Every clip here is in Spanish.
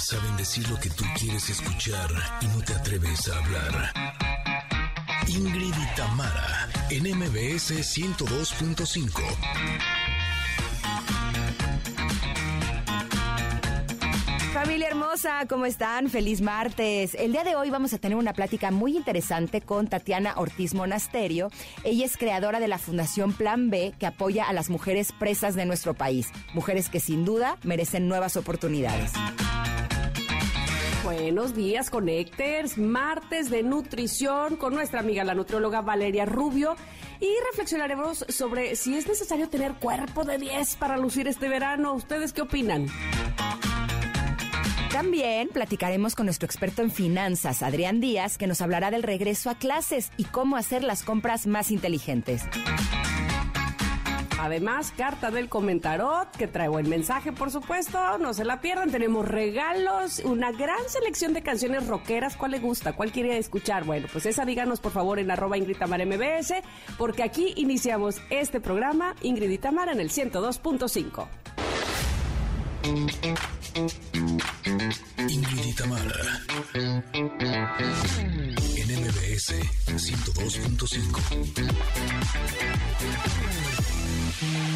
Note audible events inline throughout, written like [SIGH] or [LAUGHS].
Saben decir lo que tú quieres escuchar y no te atreves a hablar. Ingrid y Tamara, en MBS 102.5. Familia hermosa, ¿cómo están? Feliz martes. El día de hoy vamos a tener una plática muy interesante con Tatiana Ortiz Monasterio. Ella es creadora de la Fundación Plan B que apoya a las mujeres presas de nuestro país, mujeres que sin duda merecen nuevas oportunidades. Buenos días, Connectors. Martes de nutrición con nuestra amiga la nutrióloga Valeria Rubio y reflexionaremos sobre si es necesario tener cuerpo de 10 para lucir este verano. ¿Ustedes qué opinan? También platicaremos con nuestro experto en finanzas, Adrián Díaz, que nos hablará del regreso a clases y cómo hacer las compras más inteligentes. Además, carta del comentarot, que trae buen mensaje, por supuesto. No se la pierdan. Tenemos regalos, una gran selección de canciones rockeras. ¿Cuál le gusta? ¿Cuál quiere escuchar? Bueno, pues esa díganos, por favor, en arroba Ingrid Tamara MBS, porque aquí iniciamos este programa, Ingrid y en el 102.5. Ingrid. En MBS 102.5. Mm-hmm.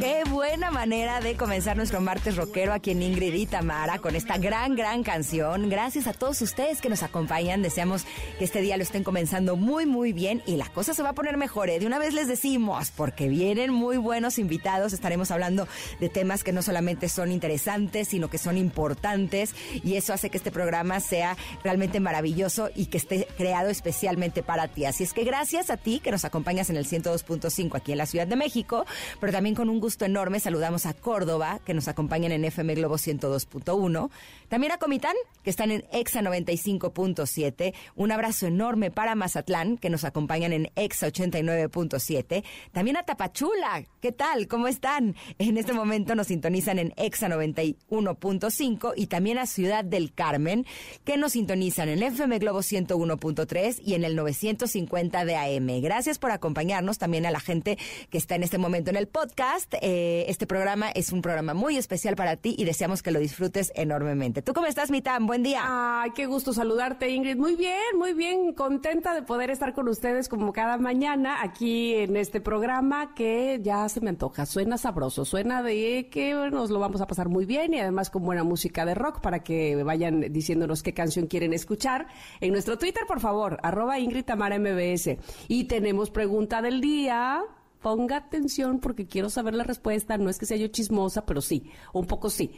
Qué buena manera de comenzar nuestro martes rockero aquí en Ingrid y Tamara con esta gran, gran canción. Gracias a todos ustedes que nos acompañan. Deseamos que este día lo estén comenzando muy, muy bien y la cosa se va a poner mejor. ¿eh? De una vez les decimos, porque vienen muy buenos invitados. Estaremos hablando de temas que no solamente son interesantes, sino que son importantes y eso hace que este programa sea realmente maravilloso y que esté creado especialmente para ti. Así es que gracias a ti que nos acompañas en el 102.5 aquí en la Ciudad de México, pero también con un gusto enorme saludamos a Córdoba, que nos acompañan en FM Globo 102.1. También a Comitán, que están en EXA 95.7. Un abrazo enorme para Mazatlán, que nos acompañan en EXA 89.7. También a Tapachula, ¿qué tal? ¿Cómo están? En este momento nos sintonizan en EXA 91.5 y también a Ciudad del Carmen, que nos sintonizan en FM Globo 101.3 y en el 950 de AM. Gracias por acompañarnos también a la gente que está en este momento en el podcast. Eh, este programa es un programa muy especial para ti y deseamos que lo disfrutes enormemente. ¿Tú cómo estás, Mitam? Buen día. Ay, qué gusto saludarte, Ingrid. Muy bien, muy bien. Contenta de poder estar con ustedes como cada mañana aquí en este programa que ya se me antoja. Suena sabroso, suena de que nos lo vamos a pasar muy bien y además con buena música de rock para que vayan diciéndonos qué canción quieren escuchar. En nuestro Twitter, por favor, arroba Ingrid Tamara MBS. Y tenemos pregunta del día ponga atención porque quiero saber la respuesta. No es que sea yo chismosa, pero sí, un poco sí.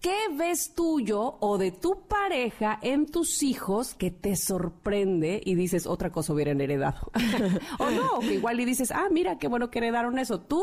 ¿Qué ves tuyo o de tu pareja en tus hijos que te sorprende y dices otra cosa hubieran heredado? [LAUGHS] o no, que igual y dices, ah, mira, qué bueno que heredaron eso. ¿Tú?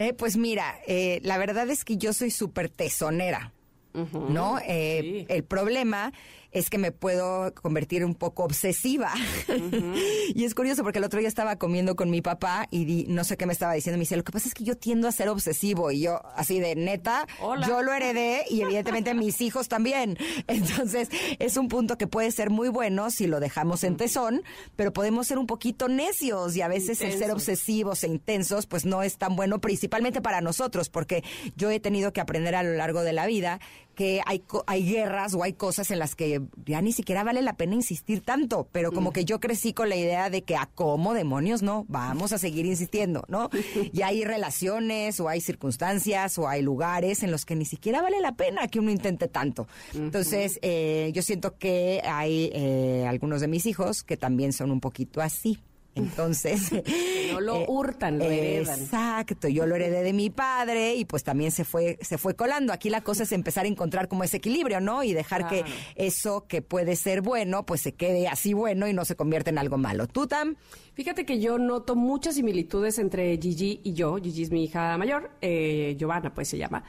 Eh, pues mira, eh, la verdad es que yo soy súper tesonera. ¿No? Eh, El problema es que me puedo convertir un poco obsesiva. [LAUGHS] y es curioso porque el otro día estaba comiendo con mi papá y no sé qué me estaba diciendo. Me dice, lo que pasa es que yo tiendo a ser obsesivo. Y yo, así de neta, yo lo heredé y evidentemente mis hijos también. [LAUGHS] Entonces, es un punto que puede ser muy bueno si lo dejamos en tesón, pero podemos ser un poquito necios y a veces el ser obsesivos e intensos, pues no es tan bueno, principalmente para nosotros, porque yo he tenido que aprender a lo largo de la vida que hay, hay guerras o hay cosas en las que ya ni siquiera vale la pena insistir tanto, pero como que yo crecí con la idea de que a cómo demonios no, vamos a seguir insistiendo, ¿no? [LAUGHS] Y hay relaciones o hay circunstancias o hay lugares en los que ni siquiera vale la pena que uno intente tanto. Entonces, eh, yo siento que hay eh, algunos de mis hijos que también son un poquito así. Entonces. [LAUGHS] no lo hurtan, lo heredan. Exacto. Yo lo heredé de mi padre y pues también se fue, se fue colando. Aquí la cosa es empezar a encontrar como ese equilibrio, ¿no? Y dejar que eso que puede ser bueno, pues se quede así bueno y no se convierta en algo malo. ¿Tú, Tam? Fíjate que yo noto muchas similitudes entre Gigi y yo. Gigi es mi hija mayor, eh, Giovanna, pues se llama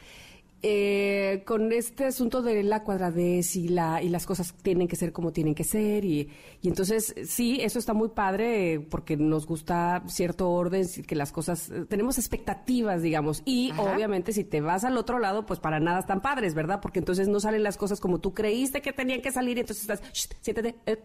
eh, con este asunto de la cuadradez y, la, y las cosas tienen que ser como tienen que ser. Y, y entonces, sí, eso está muy padre porque nos gusta cierto orden, que las cosas, tenemos expectativas, digamos. Y obviamente, si te vas al otro lado, pues para nada están padres, ¿verdad? Porque entonces no salen las cosas como tú creíste que tenían que salir y entonces estás, siéntate, eh,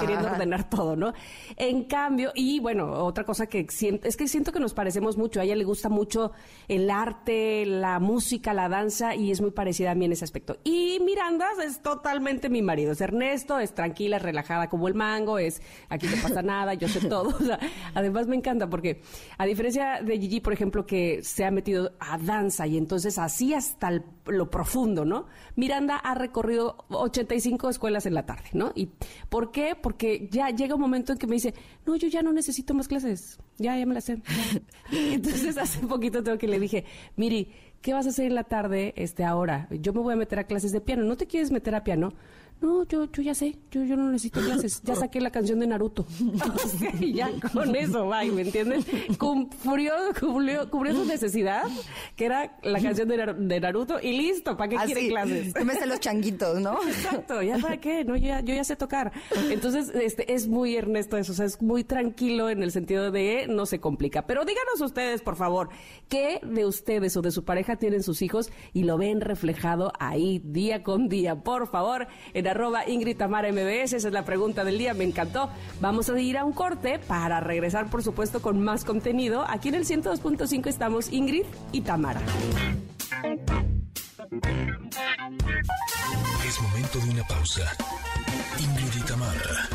queriendo ordenar todo, ¿no? En cambio, y bueno, otra cosa que siento, es que siento que nos parecemos mucho. A ella le gusta mucho el arte, la música la danza y es muy parecida a mí en ese aspecto. Y Miranda es totalmente mi marido. Es Ernesto, es tranquila, es relajada como el mango, es aquí no pasa nada, yo sé todo. [LAUGHS] además me encanta porque a diferencia de Gigi, por ejemplo, que se ha metido a danza y entonces así hasta lo profundo, ¿no? Miranda ha recorrido 85 escuelas en la tarde, ¿no? ¿Y por qué? Porque ya llega un momento en que me dice, no, yo ya no necesito más clases, ya, ya me las sé. [LAUGHS] Entonces hace poquito tengo que le dije, Miri, ¿qué vas a hacer en la tarde este ahora? Yo me voy a meter a clases de piano, ¿no te quieres meter a piano? No, yo, yo ya sé, yo, yo no necesito clases, ya [LAUGHS] saqué la canción de Naruto. [LAUGHS] y ya con eso, bye, ¿me entiendes? Cubrió, cubrió, cubrió, su necesidad, que era la canción de, Naruto, y listo, ¿para qué ah, quiere clases? [LAUGHS] Tómese los changuitos, ¿no? Exacto, ¿ya para qué? No, yo ya, yo ya sé tocar. Entonces, este, es muy Ernesto eso, o sea, es muy tranquilo en el sentido de no se complica. Pero díganos ustedes, por favor, ¿qué de ustedes o de su pareja tienen sus hijos y lo ven reflejado ahí día con día? Por favor, en arroba Ingrid Tamara MBS. Esa es la pregunta del día, me encantó. Vamos a ir a un corte para regresar, por supuesto, con más contenido. Aquí en el 102.5 estamos Ingrid y Tamara. Es momento de una pausa. Ingrid y Tamara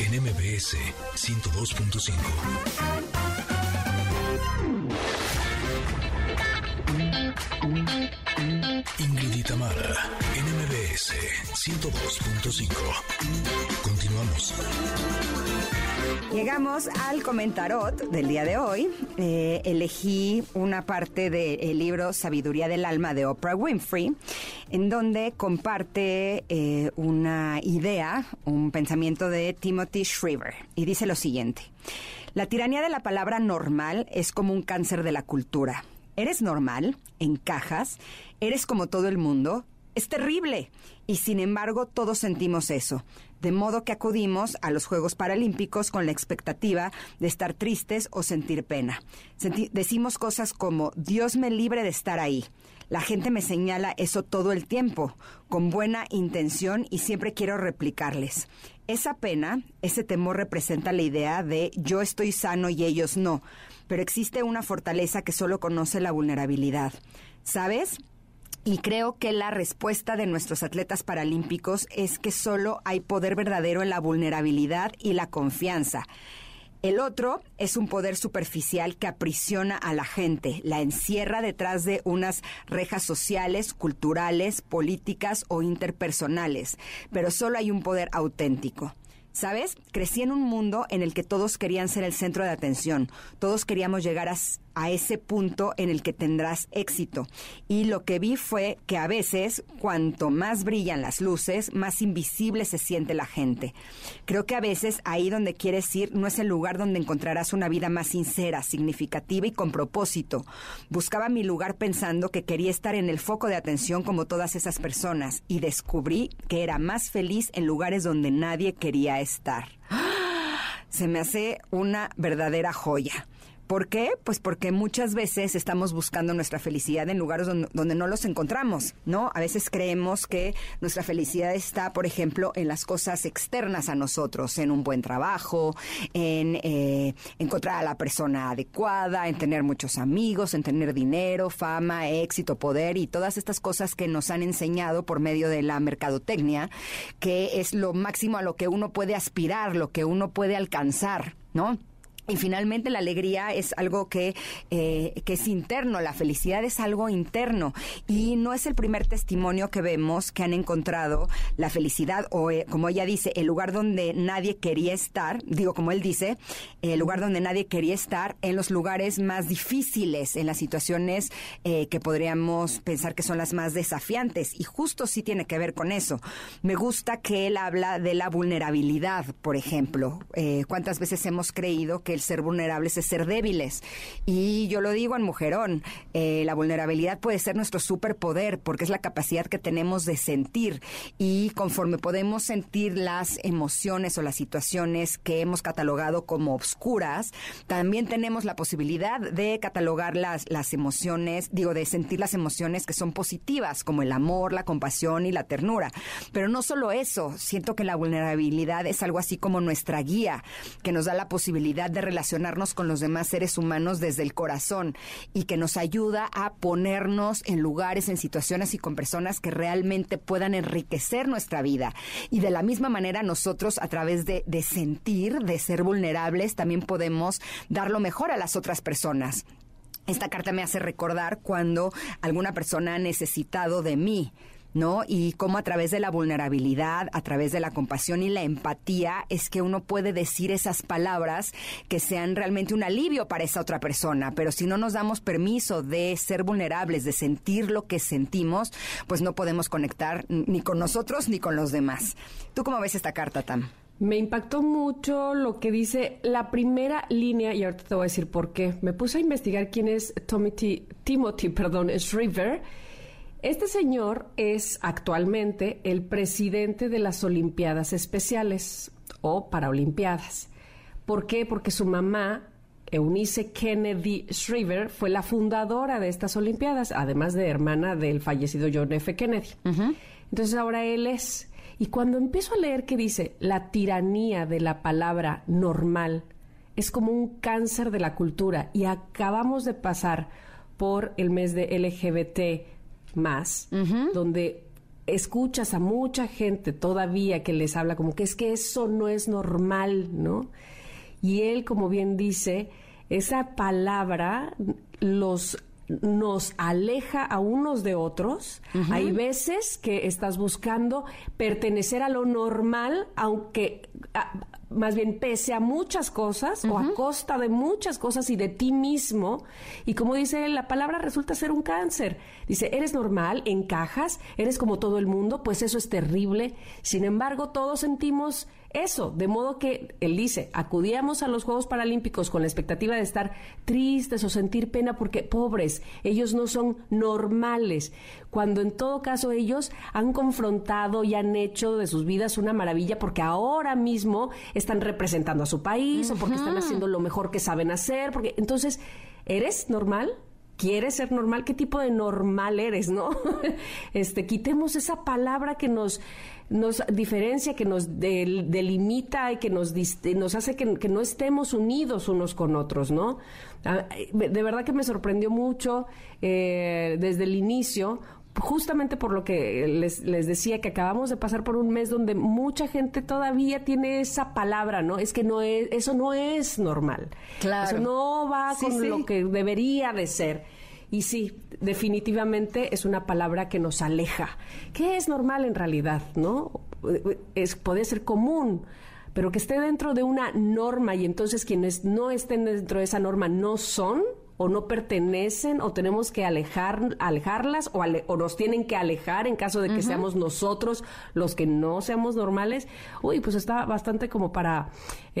en MBS 102.5. Ingrid y Tamara, NMBS 102.5. Continuamos. Llegamos al comentarot del día de hoy. Eh, elegí una parte del libro Sabiduría del Alma de Oprah Winfrey, en donde comparte eh, una idea, un pensamiento de Timothy Shriver. Y dice lo siguiente. La tiranía de la palabra normal es como un cáncer de la cultura eres normal, encajas, eres como todo el mundo, es terrible. Y sin embargo, todos sentimos eso. De modo que acudimos a los Juegos Paralímpicos con la expectativa de estar tristes o sentir pena. decimos cosas como, Dios me libre de estar ahí. La gente me señala eso todo el tiempo, con buena intención y siempre quiero replicarles. Esa pena, ese temor representa la idea de yo estoy sano y ellos no pero existe una fortaleza que solo conoce la vulnerabilidad. ¿Sabes? Y creo que la respuesta de nuestros atletas paralímpicos es que solo hay poder verdadero en la vulnerabilidad y la confianza. El otro es un poder superficial que aprisiona a la gente, la encierra detrás de unas rejas sociales, culturales, políticas o interpersonales, pero solo hay un poder auténtico. ¿Sabes? Crecí en un mundo en el que todos querían ser el centro de atención, todos queríamos llegar a, a ese punto en el que tendrás éxito. Y lo que vi fue que a veces, cuanto más brillan las luces, más invisible se siente la gente. Creo que a veces ahí donde quieres ir no es el lugar donde encontrarás una vida más sincera, significativa y con propósito. Buscaba mi lugar pensando que quería estar en el foco de atención como todas esas personas y descubrí que era más feliz en lugares donde nadie quería estar. Se me hace una verdadera joya. ¿Por qué? Pues porque muchas veces estamos buscando nuestra felicidad en lugares donde, no los encontramos, ¿no? A veces creemos que nuestra felicidad está, por ejemplo, en las cosas externas a nosotros, en un buen trabajo, en eh, encontrar a la persona adecuada, en tener muchos amigos, en tener dinero, fama, éxito, poder y todas estas cosas que nos han enseñado por medio de la mercadotecnia, que es lo máximo a lo que uno puede aspirar, lo que uno puede alcanzar, ¿no? Y finalmente la alegría es algo que, eh, que es interno, la felicidad es algo interno y no es el primer testimonio que vemos que han encontrado la felicidad o eh, como ella dice, el lugar donde nadie quería estar, digo como él dice, el lugar donde nadie quería estar en los lugares más difíciles, en las situaciones eh, que podríamos pensar que son las más desafiantes y justo sí tiene que ver con eso. Me gusta que él habla de la vulnerabilidad, por ejemplo. ¿Cuántas veces hemos creído que ser vulnerables es ser débiles. Y yo lo digo en mujerón, eh, la vulnerabilidad puede ser nuestro superpoder porque es la capacidad que tenemos de sentir y conforme podemos sentir las emociones o las situaciones que hemos catalogado como obscuras, también tenemos la posibilidad de catalogar las, las emociones, digo, de sentir las emociones que son positivas, como el amor, la compasión y la ternura. Pero no solo eso, siento que la vulnerabilidad es algo así como nuestra guía, que nos da la posibilidad de relacionarnos con los demás seres humanos desde el corazón y que nos ayuda a ponernos en lugares, en situaciones y con personas que realmente puedan enriquecer nuestra vida. Y de la misma manera nosotros a través de, sentir, de ser vulnerables, también podemos dar lo mejor a las otras personas. Esta carta me hace recordar cuando alguna persona ha necesitado de mí ¿no? Y cómo a través de la vulnerabilidad, a través de la compasión y la empatía es que uno puede decir esas palabras que sean realmente un alivio para esa otra persona. Pero si no nos damos permiso de ser vulnerables, de sentir lo que sentimos, pues no podemos conectar ni con nosotros ni con los demás. ¿Tú cómo ves esta carta, Tam? Me impactó mucho lo que dice la primera línea, y ahorita te voy a decir por qué. Me puse a investigar quién es Timothy, Timothy perdón, este señor es actualmente el presidente de las Olimpiadas Especiales o Paralimpiadas. ¿Por qué? Porque su mamá, Eunice Kennedy Shriver, fue la fundadora de estas Olimpiadas, además de hermana del fallecido John F. Kennedy. Entonces ahora él es. Y cuando empiezo a leer que dice la tiranía de la palabra normal es como un cáncer de la cultura y acabamos de pasar por el mes de LGBT más, donde escuchas a mucha gente todavía que les habla como que es que eso no es normal, ¿no? Y él, como bien dice, esa palabra los nos aleja a unos de otros. Hay veces que estás buscando pertenecer a lo normal, aunque más bien pese a muchas cosas o a costa de muchas cosas y de ti mismo. Y como dice la palabra, resulta ser un cáncer. Dice, eres normal, encajas, eres como todo el mundo, pues eso es terrible. Sin embargo, todos sentimos eso, de modo que él dice, acudíamos a los Juegos Paralímpicos con la expectativa de estar tristes o sentir pena porque pobres, ellos no son normales, cuando en todo caso ellos han confrontado y han hecho de sus vidas una maravilla porque ahora mismo están representando a su país o porque están haciendo lo mejor que saben hacer, porque entonces, ¿eres normal? ¿Quieres ser normal? ¿Qué tipo de normal eres, no? [LAUGHS] este, quitemos esa palabra que nos nos diferencia, que nos delimita y que nos, nos hace que, no estemos unidos unos con otros, ¿no? Ah, de verdad que me sorprendió mucho eh, desde el inicio, justamente por lo que les, les, decía que acabamos de pasar por un mes donde mucha gente todavía tiene esa palabra, ¿no? Es que no es, eso no es normal. Claro. Eso no va con lo que debería de ser. Y sí, definitivamente es una palabra que nos aleja, que es normal en realidad, ¿no? Es, puede ser común, pero que esté dentro de una norma y entonces quienes no estén dentro de esa norma no son, o no pertenecen o tenemos que alejar, alejarlas o, o nos tienen que alejar en caso de que seamos nosotros los que no seamos normales. Uy, pues está bastante como para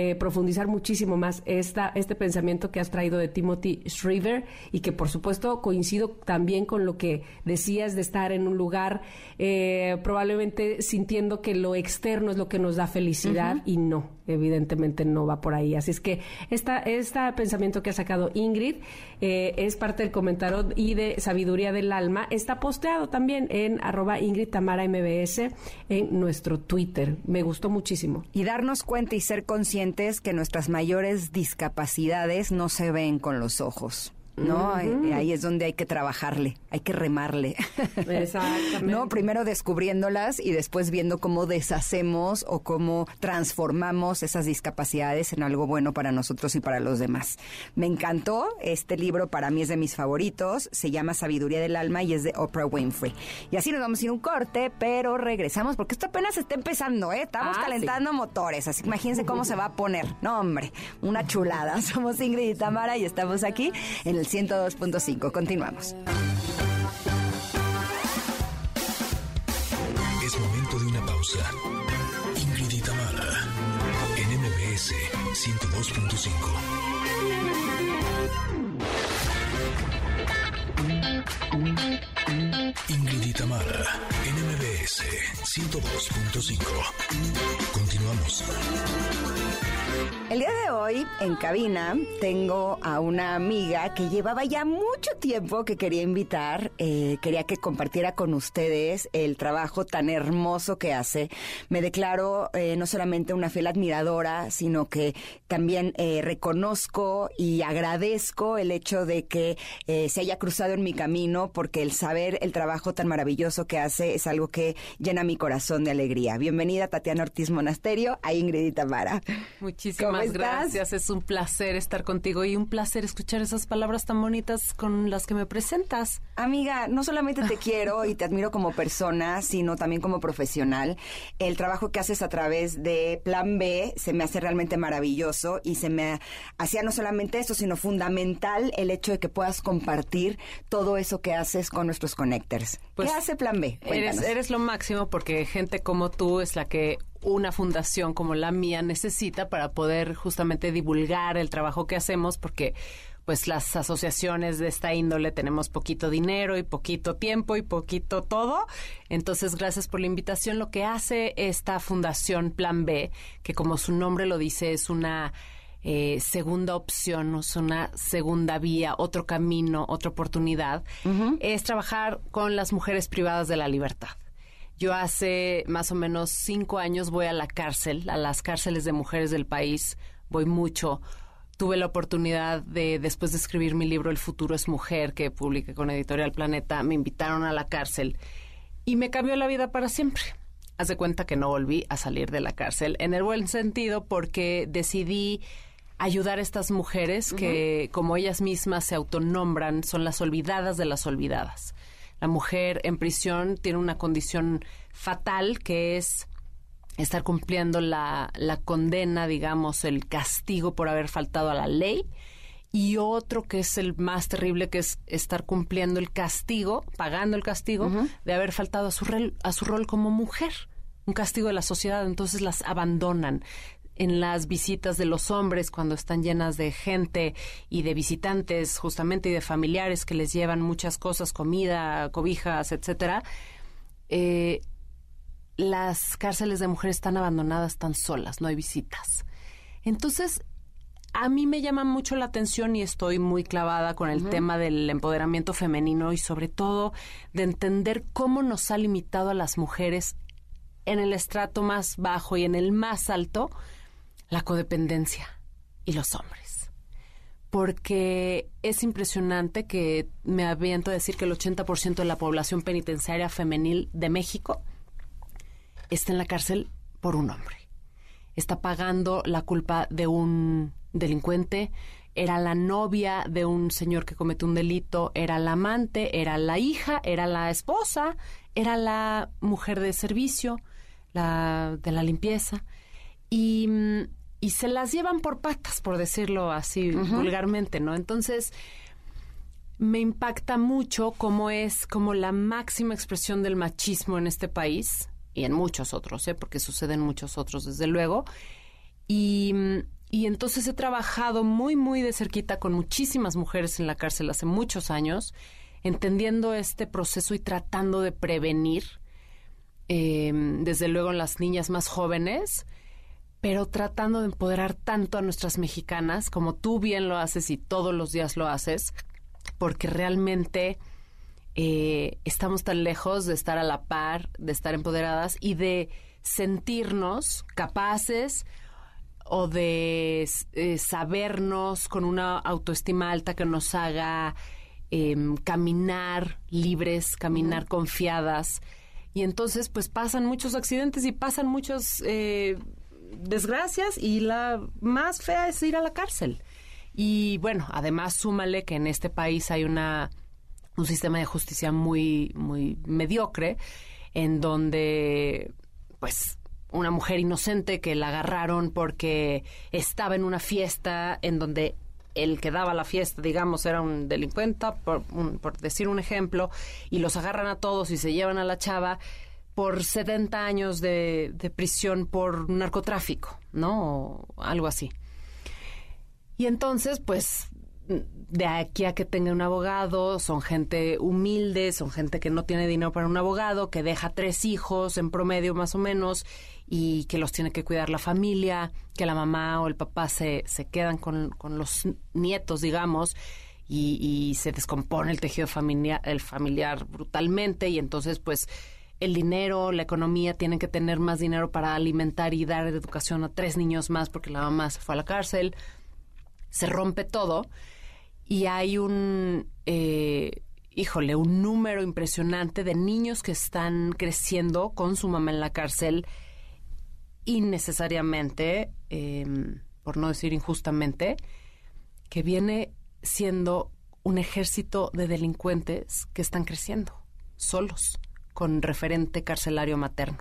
eh, profundizar muchísimo más esta, este pensamiento que has traído de Timothy Shriver y que por supuesto coincido también con lo que decías de estar en un lugar eh, probablemente sintiendo que lo externo es lo que nos da felicidad y no, evidentemente no va por ahí. Así es que esta, este pensamiento que ha sacado Ingrid eh, es parte del comentario y de sabiduría del alma. Está posteado también en arroba Ingrid Tamara MBS en nuestro Twitter. Me gustó muchísimo. Y darnos cuenta y ser conscientes que nuestras mayores discapacidades no se ven con los ojos. ¿No? Ahí es donde hay que trabajarle, hay que remarle. [LAUGHS] Exactamente. ¿No? Primero descubriéndolas y después viendo cómo deshacemos o cómo transformamos esas discapacidades en algo bueno para nosotros y para los demás. Me encantó, este libro para mí es de mis favoritos, se llama Sabiduría del Alma y es de Oprah Winfrey. Y así nos vamos a ir un corte, pero regresamos porque esto apenas está empezando, ¿eh? Estamos ah, calentando motores, así que imagínense cómo se va a poner. No, hombre, una chulada. [LAUGHS] Somos Ingrid y Tamara y estamos aquí en el 102.5. Continuamos. Es momento de una pausa. Ingrid y Tamara, en MBS 102.5. Ingrid y Tamara, NMBS 102.5. Continuamos. El día de hoy, en cabina, tengo a una amiga que llevaba ya mucho tiempo que quería invitar, eh, quería que compartiera con ustedes el trabajo tan hermoso que hace. Me declaro eh, no solamente una fiel admiradora, sino que también eh, reconozco y agradezco el hecho de que se haya cruzado en mi camino, porque el saber el trabajo tan maravilloso que hace es algo que llena mi corazón de alegría. Bienvenida, Tatiana Ortiz Monasterio, a Ingrid y Tamara. Muchísimas gracias, es un placer estar contigo y un placer escuchar esas palabras tan bonitas con las que me presentas. Amiga, no solamente te [LAUGHS] quiero y te admiro como persona, sino también como profesional. El trabajo que haces a través de Plan B se me hace realmente maravilloso y se me hacía no solamente eso, sino fundamental el hecho de que puedas compartir todo eso que haces con nuestros connectors. ¿Qué pues hace Plan B? Eres, eres lo máximo porque gente como tú es la que una fundación como la mía necesita para poder justamente divulgar el trabajo que hacemos porque pues las asociaciones de esta índole tenemos poquito dinero y poquito tiempo y poquito todo. Entonces, gracias por la invitación. Lo que hace esta fundación Plan B, que como su nombre lo dice, es una eh, segunda opción, es una segunda vía, otro camino, otra oportunidad, es trabajar con las mujeres privadas de la libertad. Yo hace más o menos cinco años voy a la cárcel, a las cárceles de mujeres del país, voy mucho. Tuve la oportunidad de, después de escribir mi libro El futuro es mujer, que publiqué con Editorial Planeta, me invitaron a la cárcel y me cambió la vida para siempre. Haz de cuenta que no volví a salir de la cárcel, en el buen sentido, porque decidí ayudar a estas mujeres que, como ellas mismas se autonombran, son las olvidadas de las olvidadas. La mujer en prisión tiene una condición fatal que es estar cumpliendo la, la condena, digamos, el castigo por haber faltado a la ley. Y otro que es el más terrible, que es estar cumpliendo el castigo, pagando el castigo de haber faltado a su, a su rol como mujer, un castigo de la sociedad, entonces las abandonan en las visitas de los hombres cuando están llenas de gente y de visitantes justamente y de familiares que les llevan muchas cosas, comida, cobijas, etcétera. Eh, las cárceles de mujeres están abandonadas, tan solas, no hay visitas. Entonces, a mí me llama mucho la atención y estoy muy clavada con el tema del empoderamiento femenino y sobre todo de entender cómo nos ha limitado a las mujeres en el estrato más bajo y en el más alto la codependencia y los hombres. Porque es impresionante que me aviento a decir que el 80% de la población penitenciaria femenil de México está en la cárcel por un hombre. Está pagando la culpa de un delincuente, era la novia de un señor que cometió un delito, era la amante, era la hija, era la esposa, era la mujer de servicio, la de la limpieza. Y mm, y se las llevan por patas, por decirlo así vulgarmente, ¿no? Entonces, me impacta mucho cómo es como la máxima expresión del machismo en este país y en muchos otros, ¿eh? porque suceden muchos otros, desde luego. Y, y entonces he trabajado muy, muy de cerquita con muchísimas mujeres en la cárcel hace muchos años, entendiendo este proceso y tratando de prevenir, eh, desde luego en las niñas más jóvenes, pero tratando de empoderar tanto a nuestras mexicanas, como tú bien lo haces y todos los días lo haces, porque realmente eh, estamos tan lejos de estar a la par, de estar empoderadas y de sentirnos capaces o de eh, sabernos con una autoestima alta que nos haga em, caminar libres, caminar confiadas. Y entonces, pues pasan muchos accidentes y pasan muchos eh, desgracias y la más fea es ir a la cárcel. Y bueno, además súmale que en este país hay una un sistema de justicia muy muy mediocre en donde pues una mujer inocente que la agarraron porque estaba en una fiesta en donde el que daba la fiesta, digamos, era un delincuente, por, por decir un ejemplo, y los agarran a todos y se llevan a la chava por 70 años de, prisión por narcotráfico, ¿no? O algo así. Y entonces, pues, de aquí a que tenga un abogado, son gente humilde, son gente que no tiene dinero para un abogado, que deja tres hijos en promedio más o menos y que los tiene que cuidar la familia, que la mamá o el papá se, se quedan con, con los nietos, digamos, y, y, se descompone el tejido familiar, el familiar brutalmente y entonces pues el dinero, la economía, tienen que tener más dinero para alimentar y dar educación a tres niños más porque la mamá se fue a la cárcel, se rompe todo y hay un, eh, híjole, un número impresionante de niños que están creciendo con su mamá en la cárcel innecesariamente, em, por no decir injustamente, que viene siendo un ejército de delincuentes que están creciendo solos con referente carcelario materno.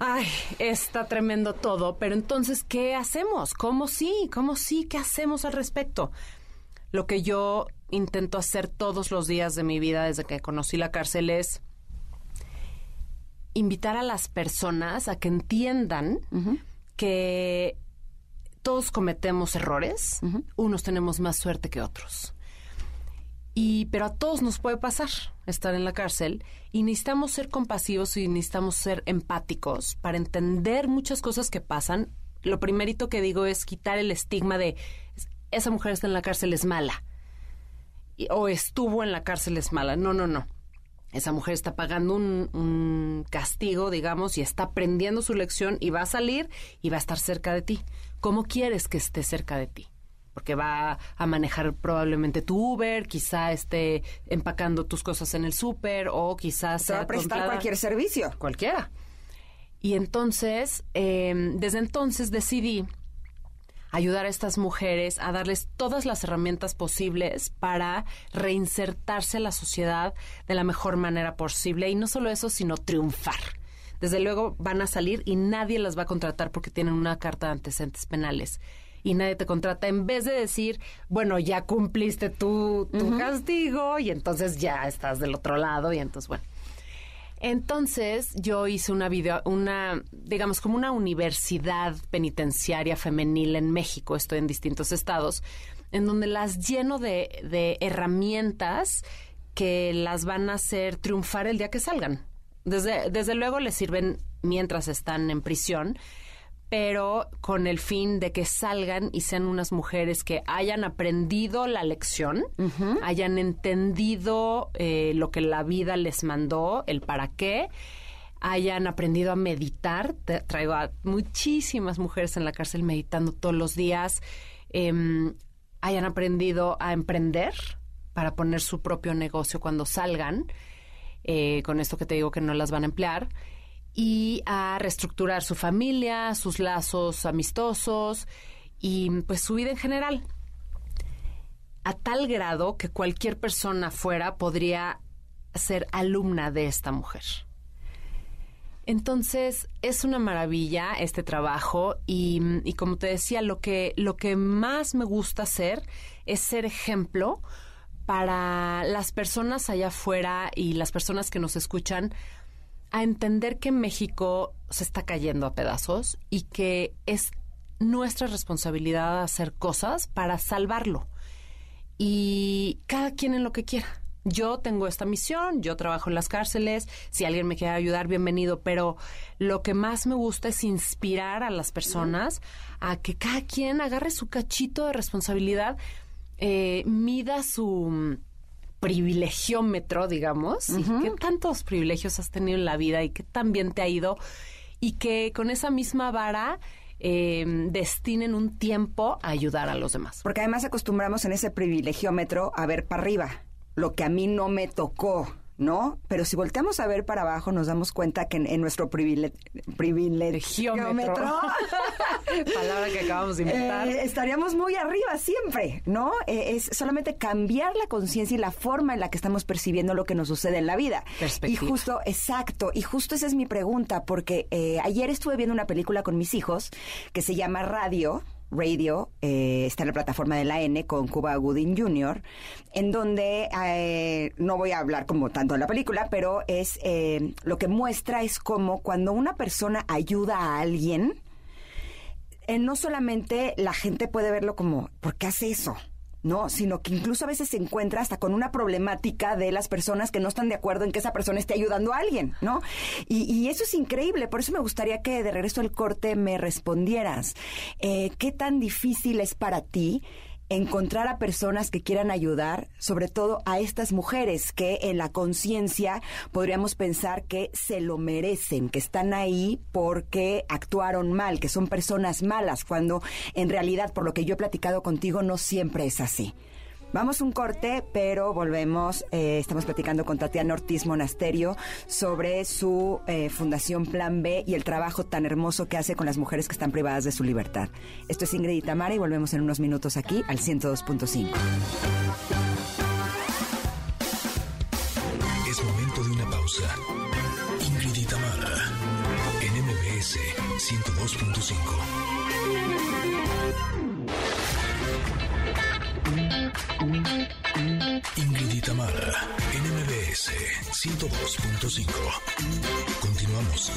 Ay, está tremendo todo, pero entonces, ¿qué hacemos? ¿Cómo sí? ¿Cómo sí? ¿Qué hacemos al respecto? Lo que yo intento hacer todos los días de mi vida desde que conocí la cárcel es invitar a las personas a que entiendan que todos cometemos errores, unos tenemos más suerte que otros. Y, pero a todos nos puede pasar estar en la cárcel y necesitamos ser compasivos y necesitamos ser empáticos para entender muchas cosas que pasan. Lo primerito que digo es quitar el estigma de esa mujer está en la cárcel es mala o estuvo en la cárcel es mala. No, no, no. Esa mujer está pagando un, un castigo, digamos, y está aprendiendo su lección y va a salir y va a estar cerca de ti. ¿Cómo quieres que esté cerca de ti? Porque va a manejar probablemente tu Uber, quizá esté empacando tus cosas en el súper o quizás... Se va a prestar cualquier servicio. Cualquiera. Y entonces, em, desde entonces decidí ayudar a estas mujeres a darles todas las herramientas posibles para reinsertarse a la sociedad de la mejor manera posible. Y no solo eso, sino triunfar. Desde luego van a salir y nadie las va a contratar porque tienen una carta de antecedentes penales y nadie te contrata, en vez de decir, bueno, ya cumpliste tu, tu castigo y entonces ya estás del otro lado y entonces, bueno. Entonces yo hice una video, una, digamos, como una universidad penitenciaria femenil en México, estoy en distintos estados, en donde las lleno de, de herramientas que las van a hacer triunfar el día que salgan. Desde, desde luego les sirven mientras están en prisión, pero con el fin de que salgan y sean unas mujeres que hayan aprendido la lección, hayan entendido eh, lo que la vida les mandó, el para qué, hayan aprendido a meditar. traigo a muchísimas mujeres en la cárcel meditando todos los días, em, hayan aprendido a emprender para poner su propio negocio cuando salgan, eh, con esto que te digo que no las van a emplear y a reestructurar su familia, sus lazos amistosos y pues su vida en general. A tal grado que cualquier persona fuera podría ser alumna de esta mujer. Entonces es una maravilla este trabajo y, como te decía, lo que, lo que más me gusta hacer es ser ejemplo para las personas allá afuera y las personas que nos escuchan a entender que México se está cayendo a pedazos y que es nuestra responsabilidad hacer cosas para salvarlo. Y cada quien en lo que quiera. Yo tengo esta misión, yo trabajo en las cárceles, si alguien me quiere ayudar, bienvenido, pero lo que más me gusta es inspirar a las personas a que cada quien agarre su cachito de responsabilidad, eh, mida su privilegiómetro, digamos, y qué tantos privilegios has tenido en la vida y qué tan bien te ha ido, y que con esa misma vara em, destinen un tiempo a ayudar a los demás. Porque además acostumbramos en ese privilegiómetro a ver para arriba, lo que a mí no me tocó ¿no? Pero si volteamos a ver para abajo, nos damos cuenta que en, nuestro privilegiómetro, [LAUGHS] palabra que acabamos de inventar, eh, estaríamos muy arriba siempre, ¿no? Eh, es solamente cambiar la conciencia y la forma en la que estamos percibiendo lo que nos sucede en la vida. Y justo, exacto, y justo esa es mi pregunta, porque eh, ayer estuve viendo una película con mis hijos que se llama Radio Radio, eh, está en la plataforma de la N con Cuba Gooding Jr., en donde eh, no voy a hablar como tanto de la película, pero es eh, lo que muestra es como cuando una persona ayuda a alguien, eh, no solamente la gente puede verlo como, ¿por qué hace eso? ¿No? Sino que incluso a veces se encuentra hasta con una problemática de las personas que no están de acuerdo en que esa persona esté ayudando a alguien, ¿no? Y, y eso es increíble, por eso me gustaría que de regreso al corte me respondieras. Eh, ¿Qué tan difícil es para ti? Encontrar a personas que quieran ayudar, sobre todo a estas mujeres que en la conciencia podríamos pensar que se lo merecen, que están ahí porque actuaron mal, que son personas malas, cuando en realidad, por lo que yo he platicado contigo, no siempre es así. Vamos un corte, pero volvemos. Eh, estamos platicando con Tatiana Ortiz Monasterio sobre su eh, Fundación Plan B y el trabajo tan hermoso que hace con las mujeres que están privadas de su libertad. Esto es Ingrid y Tamara y volvemos en unos minutos aquí al 102.5. Es momento de una pausa. Ingrid y Tamara, NMBS 102.5. Continuamos.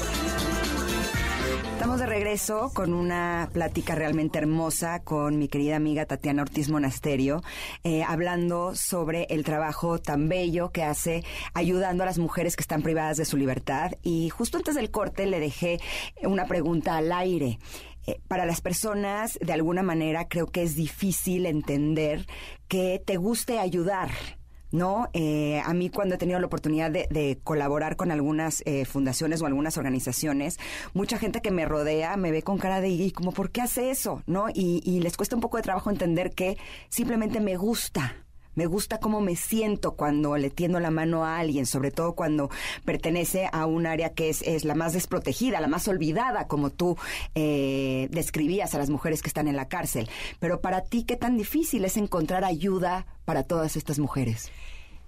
Estamos de regreso con una plática realmente hermosa con mi querida amiga Tatiana Ortiz Monasterio, eh, hablando sobre el trabajo tan bello que hace ayudando a las mujeres que están privadas de su libertad. Y justo antes del corte le dejé una pregunta al aire. Eh, para las personas, de alguna manera, creo que es difícil entender que te guste ayudar. ¿no? Eh, a mí cuando he tenido la oportunidad de, colaborar con algunas eh, fundaciones o algunas organizaciones, mucha gente que me rodea me ve con cara de, ¿y como por qué hace eso? ¿No? Y, y les cuesta un poco de trabajo entender que simplemente me gusta, me gusta cómo me siento cuando le tiendo la mano a alguien, sobre todo cuando pertenece a un área que es, es la más desprotegida, la más olvidada, como tú eh, describías a las mujeres que están en la cárcel. Pero para ti, ¿qué tan difícil es encontrar ayuda para todas estas mujeres?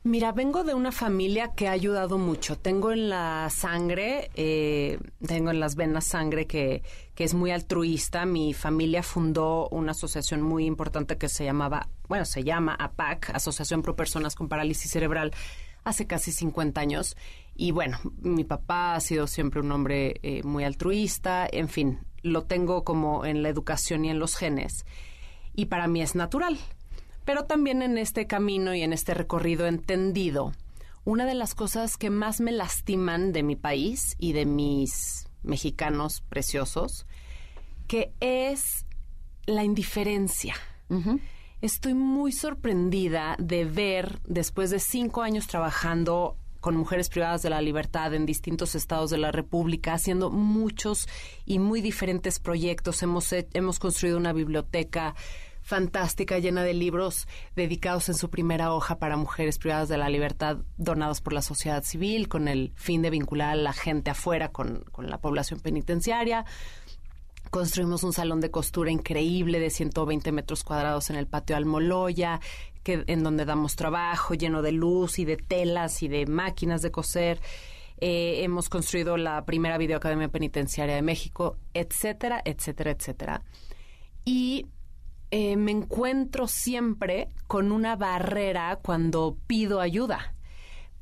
Mira, vengo de una familia que ha ayudado mucho. Tengo en la sangre, eh, tengo en las venas sangre que, que es muy altruista. Mi familia fundó una asociación muy importante que se llamaba, bueno, se llama APAC, Asociación Pro Personas con Parálisis Cerebral, hace casi 50 años. Y bueno, mi papá ha sido siempre un hombre eh, muy altruista. En fin, lo tengo como en la educación y en los genes. Y para mí es natural pero también en este camino y en este recorrido entendido, una de las cosas que más me lastiman de mi país y de mis mexicanos preciosos, que es la indiferencia. Estoy muy sorprendida de ver, después de cinco años trabajando con mujeres privadas de la libertad en distintos estados de la República, haciendo muchos y muy diferentes proyectos. Hemos, hemos construido una biblioteca fantástica, llena de libros dedicados en su primera hoja para mujeres privadas de la libertad, donados por la sociedad civil, con el fin de vincular a la gente afuera con, la población penitenciaria. Construimos un salón de costura increíble de 120 metros cuadrados en el patio Almoloya, que, en donde damos trabajo lleno de luz y de telas y de máquinas de coser. Eh, hemos construido la primera videoacademia penitenciaria de México, etcétera, etcétera, etcétera. Y eh, me encuentro siempre con una barrera cuando pido ayuda.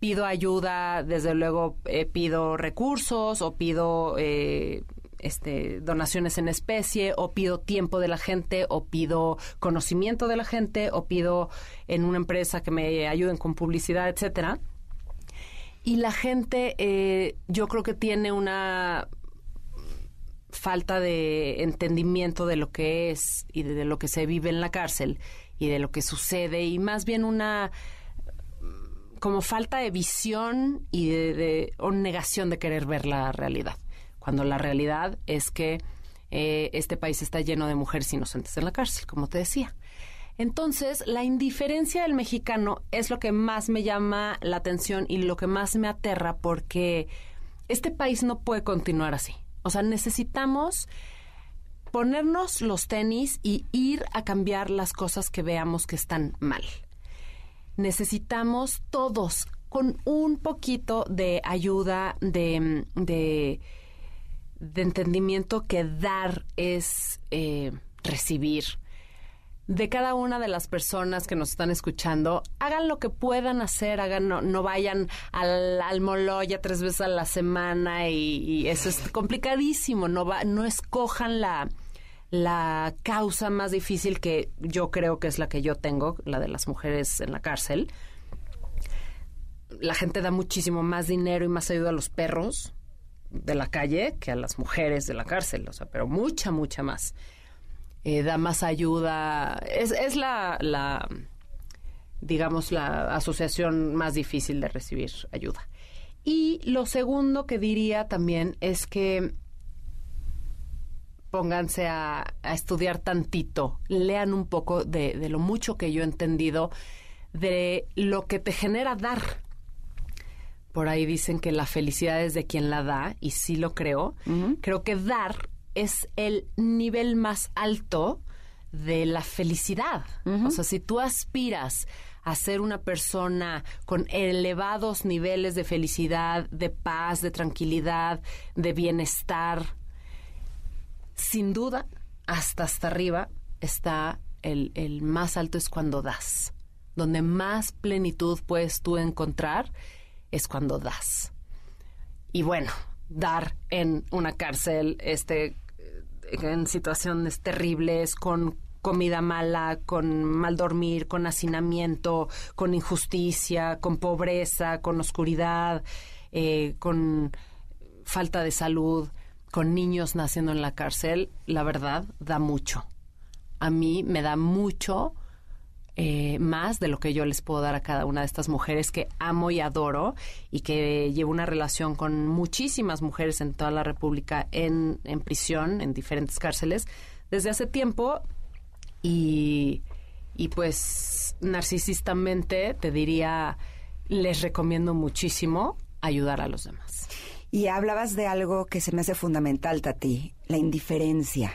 Pido ayuda, desde luego eh, pido recursos o pido eh, este, donaciones en especie o pido tiempo de la gente o pido conocimiento de la gente o pido en una empresa que me ayuden con publicidad, etcétera. Y la gente, yo creo que tiene una falta de entendimiento de lo que es y de, lo que se vive en la cárcel y de lo que sucede y más bien una como falta de visión y de, negación de querer ver la realidad cuando la realidad es que eh, este país está lleno de mujeres inocentes en la cárcel como te decía entonces, la indiferencia del mexicano es lo que más me llama la atención y lo que más me aterra porque este país no puede continuar así. O sea, necesitamos ponernos los tenis y ir a cambiar las cosas que veamos que están mal. Necesitamos todos, con un poquito de ayuda, de, de, entendimiento que dar es eh, recibir de cada una de las personas que nos están escuchando, hagan lo que puedan hacer, hagan, no, vayan al, al Moloya tres veces a la semana y, eso es complicadísimo, no, va, no escojan la, la causa más difícil que yo creo que es la que yo tengo, la de las mujeres en la cárcel. La gente da muchísimo más dinero y más ayuda a los perros de la calle que a las mujeres de la cárcel, o sea, pero mucha, mucha más. Eh, da más ayuda. Es, es la, la, digamos, la asociación más difícil de recibir ayuda. Y lo segundo que diría también es que pónganse a, estudiar tantito, lean un poco de, de, lo mucho que yo he entendido de lo que te genera dar. Por ahí dicen que la felicidad es de quien la da, y sí lo creo. Creo que dar es el nivel más alto de la felicidad. O sea, si tú aspiras a ser una persona con elevados niveles de felicidad, de paz, de tranquilidad, de bienestar, sin duda, hasta hasta arriba está el, el más alto es cuando das. Donde más plenitud puedes tú encontrar es cuando das. Y bueno, dar en una cárcel, este, en situaciones terribles, con comida mala, con mal dormir, con hacinamiento, con injusticia, con pobreza, con oscuridad, eh, con falta de salud, con niños naciendo en la cárcel, la verdad, da mucho. A mí me da mucho eh, más de lo que yo les puedo dar a cada una de estas mujeres que amo y adoro y que llevo una relación con muchísimas mujeres en toda la República en, en prisión, en diferentes cárceles, desde hace tiempo y, y pues narcisistamente te diría, les recomiendo muchísimo ayudar a los demás. Y hablabas de algo que se me hace fundamental, Tati, la indiferencia.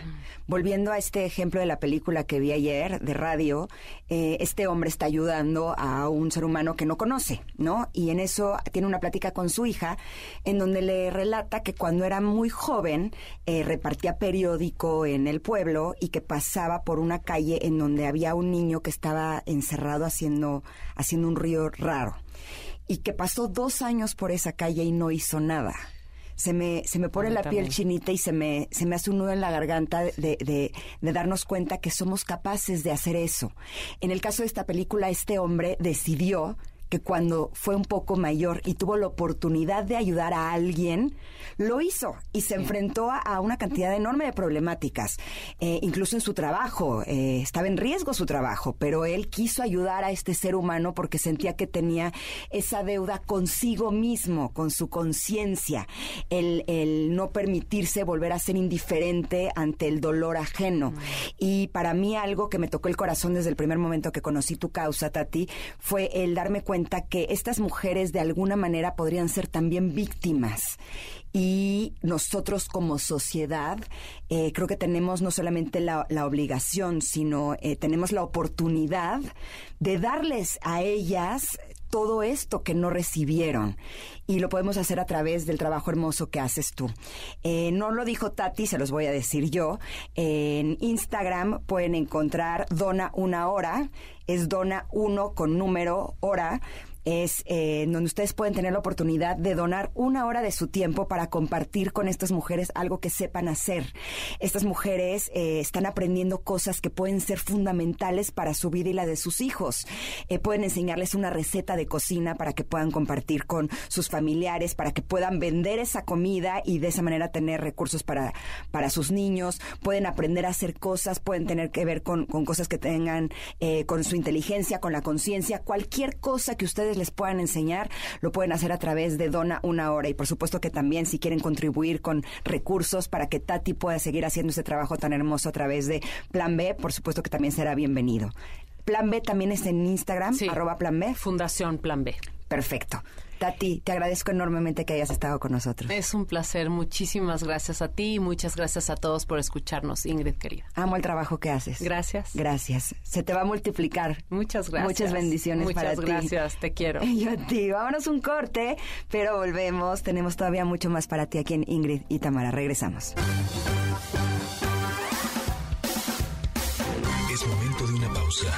Volviendo a este ejemplo de la película que vi ayer de radio, eh, este hombre está ayudando a un ser humano que no conoce, ¿no? Y en eso tiene una plática con su hija en donde le relata que cuando era muy joven eh, repartía periódico en el pueblo y que pasaba por una calle en donde había un niño que estaba encerrado haciendo, haciendo un río raro y que pasó dos años por esa calle y no hizo nada. Se me, se me pone la piel chinita y se me, se me hace un nudo en la garganta de, de, de, darnos cuenta que somos capaces de hacer eso. En el caso de esta película, este hombre decidió que cuando fue un poco mayor y tuvo la oportunidad de ayudar a alguien, lo hizo y se enfrentó a, una cantidad enorme de problemáticas, eh, incluso en su trabajo. Eh, estaba en riesgo su trabajo, pero él quiso ayudar a este ser humano porque sentía que tenía esa deuda consigo mismo, con su conciencia, el, el no permitirse volver a ser indiferente ante el dolor ajeno. Mm. Y para mí algo que me tocó el corazón desde el primer momento que conocí tu causa, Tati, fue el darme cuenta que estas mujeres de alguna manera podrían ser también víctimas y nosotros como sociedad eh, creo que tenemos no solamente la, obligación, sino eh, tenemos la oportunidad de darles a ellas todo esto que no recibieron. Y lo podemos hacer a través del trabajo hermoso que haces tú. Eh, no lo dijo Tati, se los voy a decir yo. En Instagram pueden encontrar Dona una hora. Es Dona uno con número hora es eh, donde ustedes pueden tener la oportunidad de donar una hora de su tiempo para compartir con estas mujeres algo que sepan hacer. Estas mujeres eh, están aprendiendo cosas que pueden ser fundamentales para su vida y la de sus hijos. Eh, pueden enseñarles una receta de cocina para que puedan compartir con sus familiares, para que puedan vender esa comida y de esa manera tener recursos para, para sus niños. Pueden aprender a hacer cosas, pueden tener que ver con, con cosas que tengan con su inteligencia, con la conciencia, cualquier cosa que ustedes les puedan enseñar, lo pueden hacer a través de Dona una hora. Y por supuesto que también si quieren contribuir con recursos para que Tati pueda seguir haciendo ese trabajo tan hermoso a través de Plan B, por supuesto que también será bienvenido. Plan B también es en Instagram, arroba Plan B. Fundación Plan B. Perfecto. Tati, te agradezco enormemente que hayas estado con nosotros. Es un placer. Muchísimas gracias a ti y muchas gracias a todos por escucharnos, Ingrid querida. Amo el trabajo que haces. Gracias. Gracias. Se te va a multiplicar. Muchas gracias. Muchas bendiciones para ti. Muchas gracias. Te quiero. [LAUGHS] Yo a ti. Vámonos un corte, pero volvemos. Tenemos todavía mucho más para ti aquí en Ingrid y Tamara. Regresamos. Es momento de una pausa.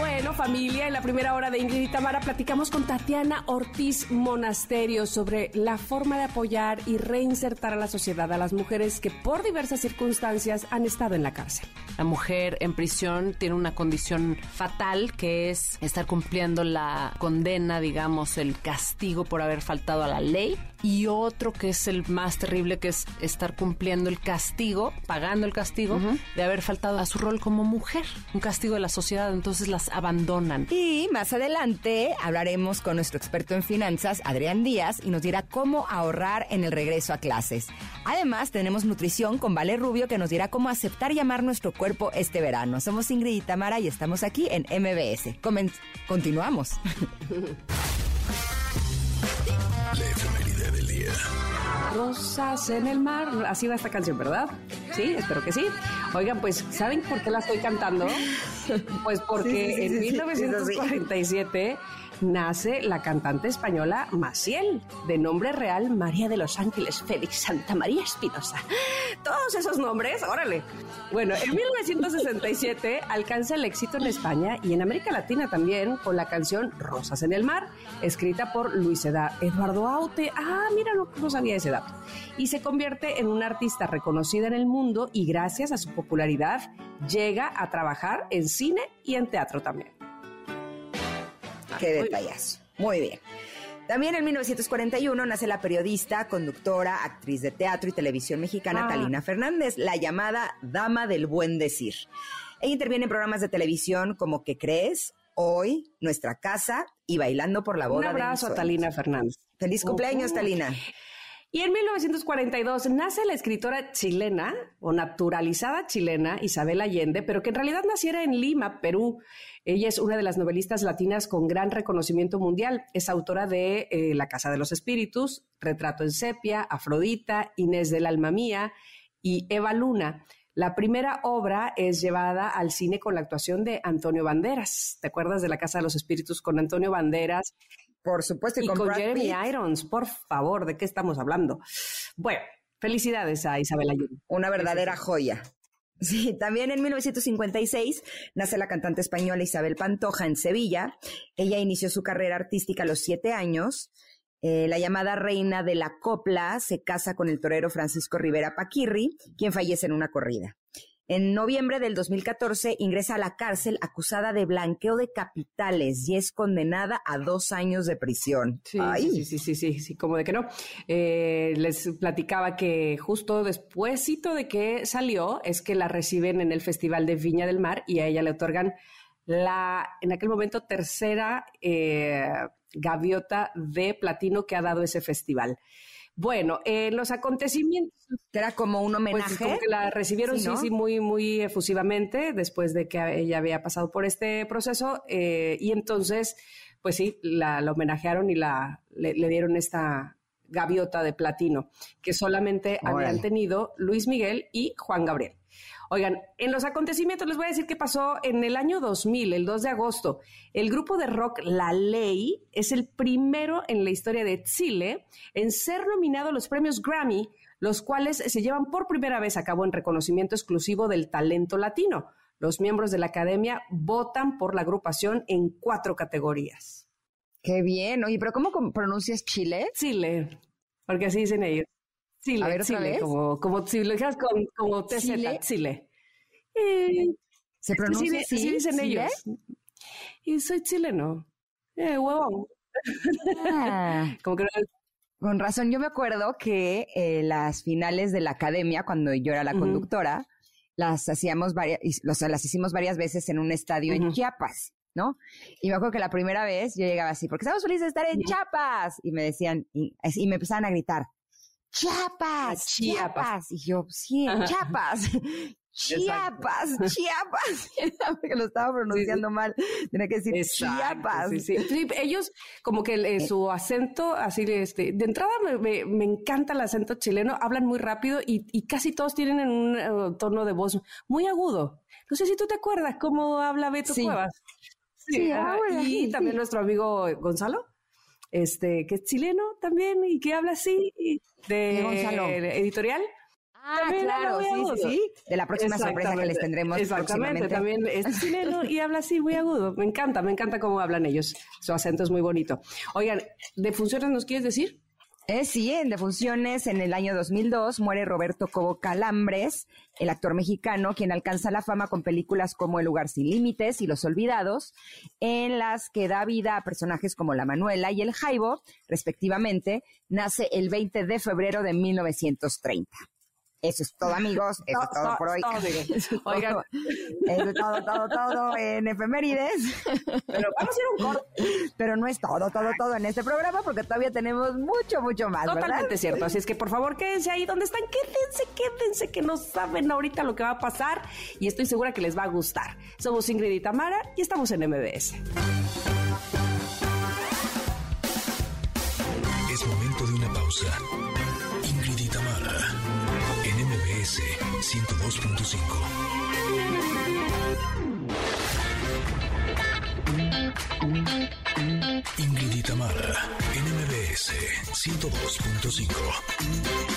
Bueno, familia, en la primera hora de Ingrid y Tamara platicamos con Tatiana Ortiz Monasterio sobre la forma de apoyar y reinsertar a la sociedad a las mujeres que por diversas circunstancias han estado en la cárcel. La mujer en prisión tiene una condición fatal que es estar cumpliendo la condena, digamos, el castigo por haber faltado a la ley. Y otro que es el más terrible que es estar cumpliendo el castigo, pagando el castigo de haber faltado a su rol como mujer, un castigo de la sociedad, entonces las abandonan. Y más adelante hablaremos con nuestro experto en finanzas, Adrián Díaz, y nos dirá cómo ahorrar en el regreso a clases. Además, tenemos nutrición con Vale Rubio que nos dirá cómo aceptar llamar nuestro cuerpo este verano. Somos Ingrid y Tamara y estamos aquí en MBS. Comen continuamos. [LAUGHS] Rosas en el mar, así va esta canción, ¿verdad? Sí, espero que sí. Oigan, pues, ¿saben por qué la estoy cantando? Pues porque Sí, sí, sí, en sí, sí, 1947 nace la cantante española Maciel, de nombre real María de los Ángeles Félix Santa María Espinosa. Todos esos nombres, órale. Bueno, en 1967 alcanza el éxito en España y en América Latina también con la canción Rosas en el Mar, escrita por Luis Eduardo Aute. Ah, mira, no, no sabía ese dato. Y se convierte en una artista reconocida en el mundo y gracias a su popularidad llega a trabajar en cine y en teatro también. Qué Muy detallazo. Muy bien. También en 1941 nace la periodista, conductora, actriz de teatro y televisión mexicana Ah. Talina Fernández, la llamada Dama del Buen Decir. Ella interviene en programas de televisión como ¿Qué crees? Hoy, Nuestra Casa y Bailando por la Boda. Un de abrazo a mis Talina. Fernández. Feliz cumpleaños. Talina. Y en 1942 nace la escritora chilena o naturalizada chilena Isabel Allende, pero que en realidad naciera en Lima, Perú. Ella es una de las novelistas latinas con gran reconocimiento mundial. Es autora de eh, La Casa de los Espíritus, Retrato en Sepia, Afrodita, Inés del Alma Mía y Eva Luna. La primera obra es llevada al cine con la actuación de Antonio Banderas. ¿Te acuerdas de La Casa de los Espíritus con Antonio Banderas? Por supuesto, y, y con, Jeremy Pitt. Irons, por favor, ¿de qué estamos hablando? Bueno, felicidades a Isabel Allende. Una verdadera joya. Sí, también en 1956 nace la cantante española Isabel Pantoja en Sevilla. Ella inició su carrera artística a los siete años. Eh, la llamada reina de la copla se casa con el torero Francisco Rivera Paquirri, quien fallece en una corrida. En noviembre del 2014 ingresa a la cárcel acusada de blanqueo de capitales y es condenada a dos años de prisión. Sí, Ay. sí, sí, sí, sí, sí, como de que no. Eh, les platicaba que justo despuésito de que salió es que la reciben en el Festival de Viña del Mar y a ella le otorgan la, en aquel momento, tercera eh, gaviota de platino que ha dado ese festival. Bueno, en los acontecimientos era como un Pues homenaje. como que la recibieron, Sí, sí, muy, muy efusivamente después de que ella había pasado por este proceso. eh, y entonces, pues sí, la, la homenajearon y la, le, le dieron esta gaviota de platino que solamente habían tenido Luis Miguel y Juan Gabriel. Oigan, en los acontecimientos les voy a decir qué pasó en el año 2000, el 2 de agosto. El grupo de rock La Ley es el primero en la historia de Chile en ser nominado a los premios Grammy, los cuales se llevan por primera vez a cabo en reconocimiento exclusivo del talento latino. Los miembros de la academia votan por la agrupación en cuatro categorías. Qué bien. Oye, pero ¿cómo pronuncias Chile? Chile, porque así dicen ellos. Chile, A ver, otra Chile, vez. como, como si lo dijeras con, como TZ, Chile. Chile. Eh, ¿Se pronuncia sí, así? dicen ¿Chile? ellos. Y soy chileno. Eh, huevón. Ah, [LAUGHS] Como que no- con razón, yo me acuerdo que eh, las finales de la academia, cuando yo era la conductora, las hacíamos varias, sea, las hicimos varias veces en un estadio en. Chiapas, ¿no? Y me acuerdo que la primera vez yo llegaba así, porque estamos felices de estar en. Chiapas. Y me decían, y, y me empezaban a gritar, Chiapas, Chiapas. Chiapas. Y yo, sí, Ajá. Chiapas. [LAUGHS] Chiapas, Chiapas. [LAUGHS] Porque lo estaba pronunciando mal. Tenía que decir Exacto, Chiapas. sí, ellos, como que eh, su acento, así, este, de entrada me, me- me encanta el acento chileno, hablan muy rápido y, y casi todos tienen un eh, tono de voz muy agudo. No sé si tú te acuerdas cómo habla Beto Sí. Cuevas. Sí, ahora, Y sí. también nuestro amigo Gonzalo. este, que es chileno también y que habla así, de, Gonzalo. editorial. Ah, También claro, sí, sí, agudo. sí. De la próxima sorpresa que les tendremos Exactamente, también es chileno y habla así muy agudo. Me encanta, me encanta cómo hablan ellos. Su acento es muy bonito. Oigan, ¿de funciones nos quieres decir? Eh, sí, en defunciones en el año 2002 muere Roberto Cobo Calambres, el actor mexicano, quien alcanza la fama con películas como El lugar sin límites y Los olvidados, en las que da vida a personajes como La Manuela y El Jaibo, respectivamente, nace el 20 de febrero de 1930. Eso es todo, amigos. [LAUGHS] Eso es To- todo to- por hoy. todo, amigos. [LAUGHS] Eso es todo. Oigan. Eso es todo, todo, todo en efemérides. Pero vamos a ir a un corte. Pero no es todo, todo, todo en este programa porque todavía tenemos mucho, mucho más, ¿verdad? Totalmente cierto. Así es que por favor quédense ahí donde están. Quédense, quédense, que no saben ahorita lo que va a pasar y estoy segura que les va a gustar. Somos Ingrid y Tamara y estamos en MBS. Es momento de una pausa. 102.5. Ingrid y Tamara, en MBS 102.5.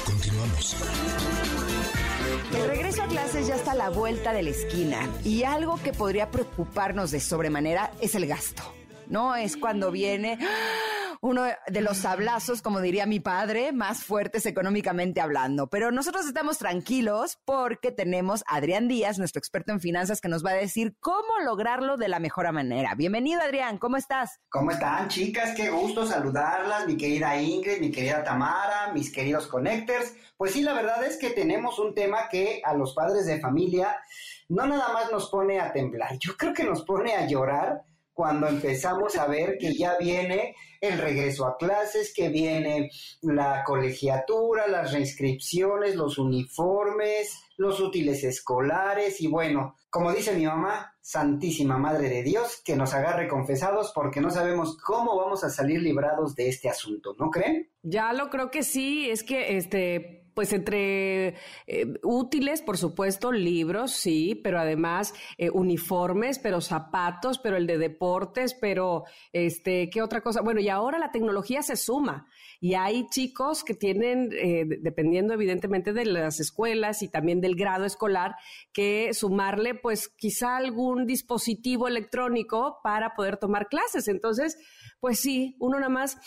Continuamos. El regreso a clases ya está a la vuelta de la esquina y algo que podría preocuparnos de sobremanera es el gasto. No es cuando viene uno de los sablazos, como diría mi padre, más fuertes económicamente hablando. Pero nosotros estamos tranquilos porque tenemos a Adrián Díaz, nuestro experto en finanzas, que nos va a decir cómo lograrlo de la mejor manera. Bienvenido, Adrián, ¿cómo estás? ¿Cómo están, chicas? Qué gusto saludarlas, mi querida Ingrid, mi querida Tamara, mis queridos connectors. Pues sí, la verdad es que tenemos un tema que a los padres de familia no nada más nos pone a temblar, yo creo que nos pone a llorar cuando empezamos a ver que ya viene el regreso a clases, que viene la colegiatura, las reinscripciones, los uniformes, los útiles escolares y bueno, como dice mi mamá, Santísima Madre de Dios, que nos agarre confesados porque no sabemos cómo vamos a salir librados de este asunto, ¿no creen? Ya lo creo que sí, es que este pues entre eh, útiles, por supuesto, libros, sí, pero además eh, uniformes, pero zapatos, pero el de deportes, pero este, ¿qué otra cosa? Bueno, y ahora la tecnología se suma y hay chicos que tienen, eh, dependiendo evidentemente de las escuelas y también del grado escolar, que sumarle pues quizá algún dispositivo electrónico para poder tomar clases. Entonces, pues sí, uno nada más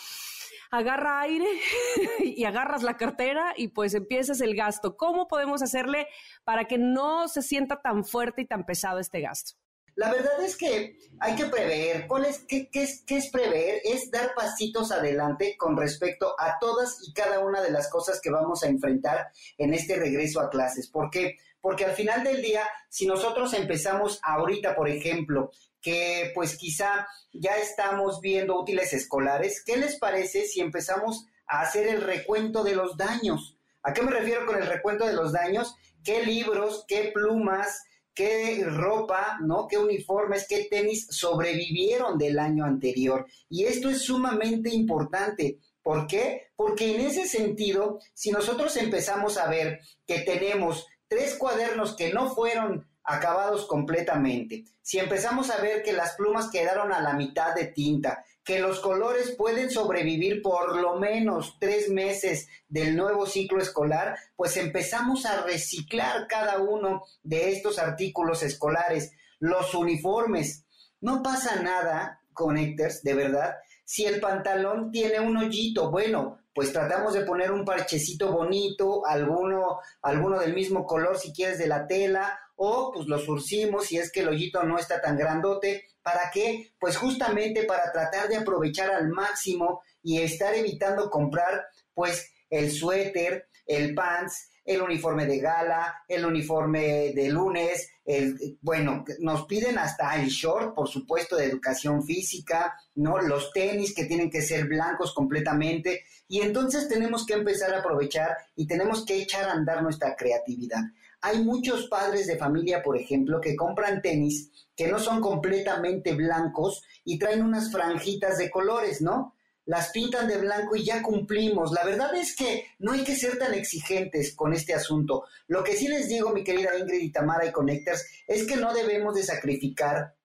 agarra aire [LAUGHS] y agarras la cartera y pues empiezas el gasto. ¿Cómo podemos hacerle para que no se sienta tan fuerte y tan pesado este gasto? La verdad es que hay que prever. ¿Cuál es, qué, es, qué es prever? Es dar pasitos adelante con respecto a todas y cada una de las cosas que vamos a enfrentar en este regreso a clases. ¿Por qué? Porque al final del día, si nosotros empezamos ahorita, por ejemplo, que pues quizá ya estamos viendo útiles escolares, ¿qué les parece si empezamos a hacer el recuento de los daños? ¿A qué me refiero con el recuento de los daños? ¿Qué libros, qué plumas, qué ropa, ¿no? qué uniformes, qué tenis sobrevivieron del año anterior? Y esto es sumamente importante. ¿Por qué? Porque en ese sentido, si nosotros empezamos a ver que tenemos tres cuadernos que no fueron acabados completamente, si empezamos a ver que las plumas quedaron a la mitad de tinta, que los colores pueden sobrevivir por lo menos tres meses del nuevo ciclo escolar, pues empezamos a reciclar cada uno de estos artículos escolares, los uniformes. No pasa nada, connectors, de verdad, si el pantalón tiene un hoyito, bueno, pues tratamos de poner un parchecito bonito, alguno, alguno del mismo color si quieres de la tela, o pues lo surcimos si es que el hoyito no está tan grandote. ¿Para qué? Pues justamente para tratar de aprovechar al máximo y estar evitando comprar pues el suéter, el pants, el uniforme de gala, el uniforme de lunes, el, bueno, nos piden hasta el short, por supuesto, de educación física, ¿no? Los tenis que tienen que ser blancos completamente. Y entonces tenemos que empezar a aprovechar y tenemos que echar a andar nuestra creatividad. Hay muchos padres de familia, por ejemplo, que compran tenis que no son completamente blancos y traen unas franjitas de colores, ¿no? Las pintan de blanco y ya cumplimos. La verdad es que no hay que ser tan exigentes con este asunto. Lo que sí les digo, mi querida Ingrid y Tamara y Connectors, es que no debemos de sacrificar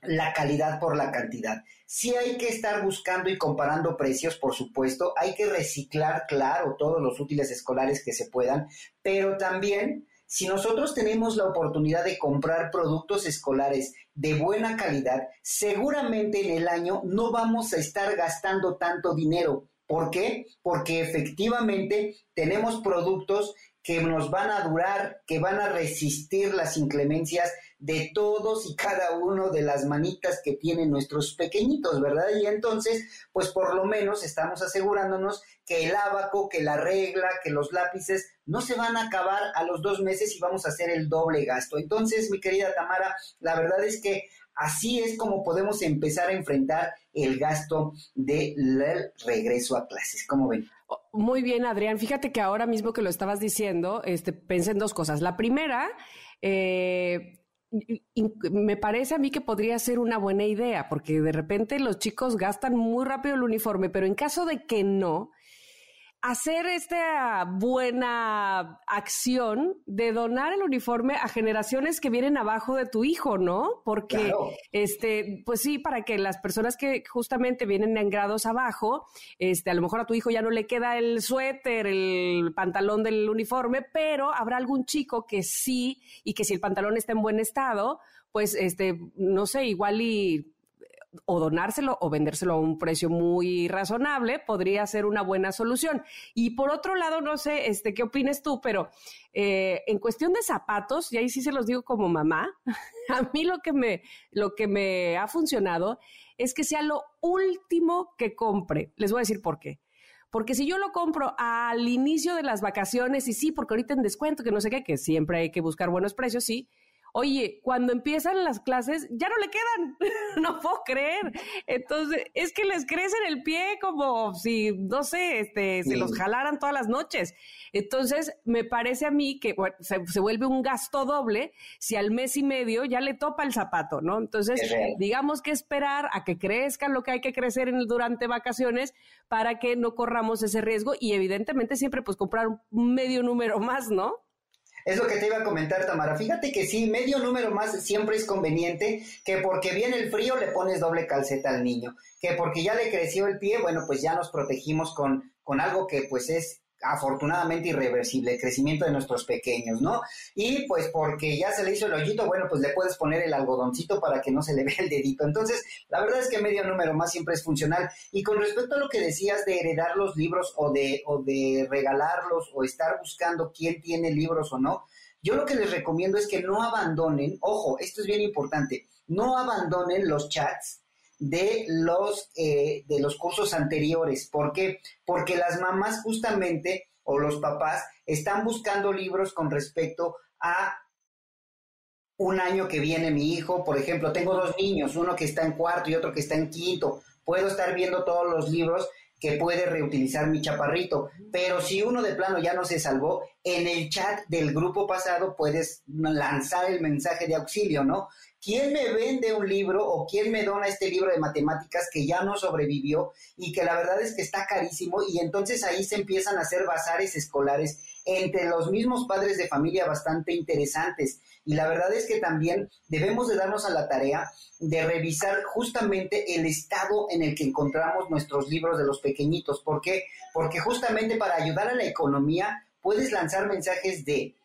la calidad por la cantidad. Sí hay que estar buscando y comparando precios, por supuesto, hay que reciclar, claro, todos los útiles escolares que se puedan, pero también si nosotros tenemos la oportunidad de comprar productos escolares de buena calidad, seguramente en el año no vamos a estar gastando tanto dinero. ¿Por qué? Porque efectivamente tenemos productos que nos van a durar, que van a resistir las inclemencias de todos y cada uno de las manitas que tienen nuestros pequeñitos, ¿verdad? Y entonces, pues por lo menos estamos asegurándonos que el abaco, que la regla, que los lápices no se van a acabar a los dos meses y vamos a hacer el doble gasto. Entonces, mi querida Tamara, la verdad es que así es como podemos empezar a enfrentar el gasto del regreso a clases. ¿Cómo ven? Muy bien, Adrián. Fíjate que ahora mismo que lo estabas diciendo, este, pensé en dos cosas. La primera, eh, me parece a mí que podría ser una buena idea, porque de repente los chicos gastan muy rápido el uniforme, pero en caso de que no, hacer esta buena acción de donar el uniforme a generaciones que vienen abajo de tu hijo, ¿no? Porque, este, pues sí, para que las personas que justamente vienen en grados abajo, este, a lo mejor a tu hijo ya no le queda el suéter, el pantalón del uniforme, pero habrá algún chico que sí, y que si el pantalón está en buen estado, pues, este, no sé, igual y o donárselo o vendérselo a un precio muy razonable podría ser una buena solución. Y por otro lado, no sé, este, ¿qué opines tú? Pero eh, en cuestión de zapatos, y ahí sí se los digo como mamá, [LAUGHS] a mí lo que me, lo que me ha funcionado es que sea lo último que compre. Les voy a decir por qué. Porque si yo lo compro al inicio de las vacaciones, y sí, porque ahorita en descuento, que no sé qué, que siempre hay que buscar buenos precios, sí, Oye, cuando empiezan las clases, ya no le quedan. [LAUGHS] no puedo creer. Entonces, es que les crece en el pie como si, no sé, este, se los jalaran todas las noches. Entonces, me parece a mí que se, vuelve un gasto doble si al mes y medio ya le topa el zapato, ¿no? Entonces, digamos que esperar a que crezca lo que hay que crecer en, durante vacaciones para que no corramos ese riesgo y evidentemente siempre pues comprar un medio número más, ¿no? Es lo que te iba a comentar, Tamara. Fíjate que sí, medio número más siempre es conveniente, que porque viene el frío le pones doble calceta al niño, que porque ya le creció el pie, bueno, pues ya nos protegimos con, con algo que pues es afortunadamente irreversible, el crecimiento de nuestros pequeños, ¿no? Y pues porque ya se le hizo el hoyito, bueno, pues le puedes poner el algodoncito para que no se le [LAUGHS] vea el dedito. Entonces, la verdad es que medio número más siempre es funcional. Y con respecto a lo que decías de heredar los libros o de, o de regalarlos o estar buscando quién tiene libros o no, yo lo que les recomiendo es que no abandonen, ojo, esto es bien importante, no abandonen los chats de los, eh, de los cursos anteriores. ¿Por qué? Porque las mamás justamente o los papás están buscando libros con respecto a un año que viene mi hijo. Por ejemplo, tengo dos niños, uno que está en cuarto y otro que está en quinto. Puedo estar viendo todos los libros que puede reutilizar mi chaparrito. Pero si uno de plano ya no se salvó, en el chat del grupo pasado puedes lanzar el mensaje de auxilio, ¿no? ¿quién me vende un libro o quién me dona este libro de matemáticas que ya no sobrevivió y que la verdad es que está carísimo? Y entonces ahí se empiezan a hacer bazares escolares entre los mismos padres de familia bastante interesantes. Y la verdad es que también debemos de darnos a la tarea de revisar justamente el estado en el que encontramos nuestros libros de los pequeñitos. ¿Por qué? Porque justamente para ayudar a la economía puedes lanzar mensajes de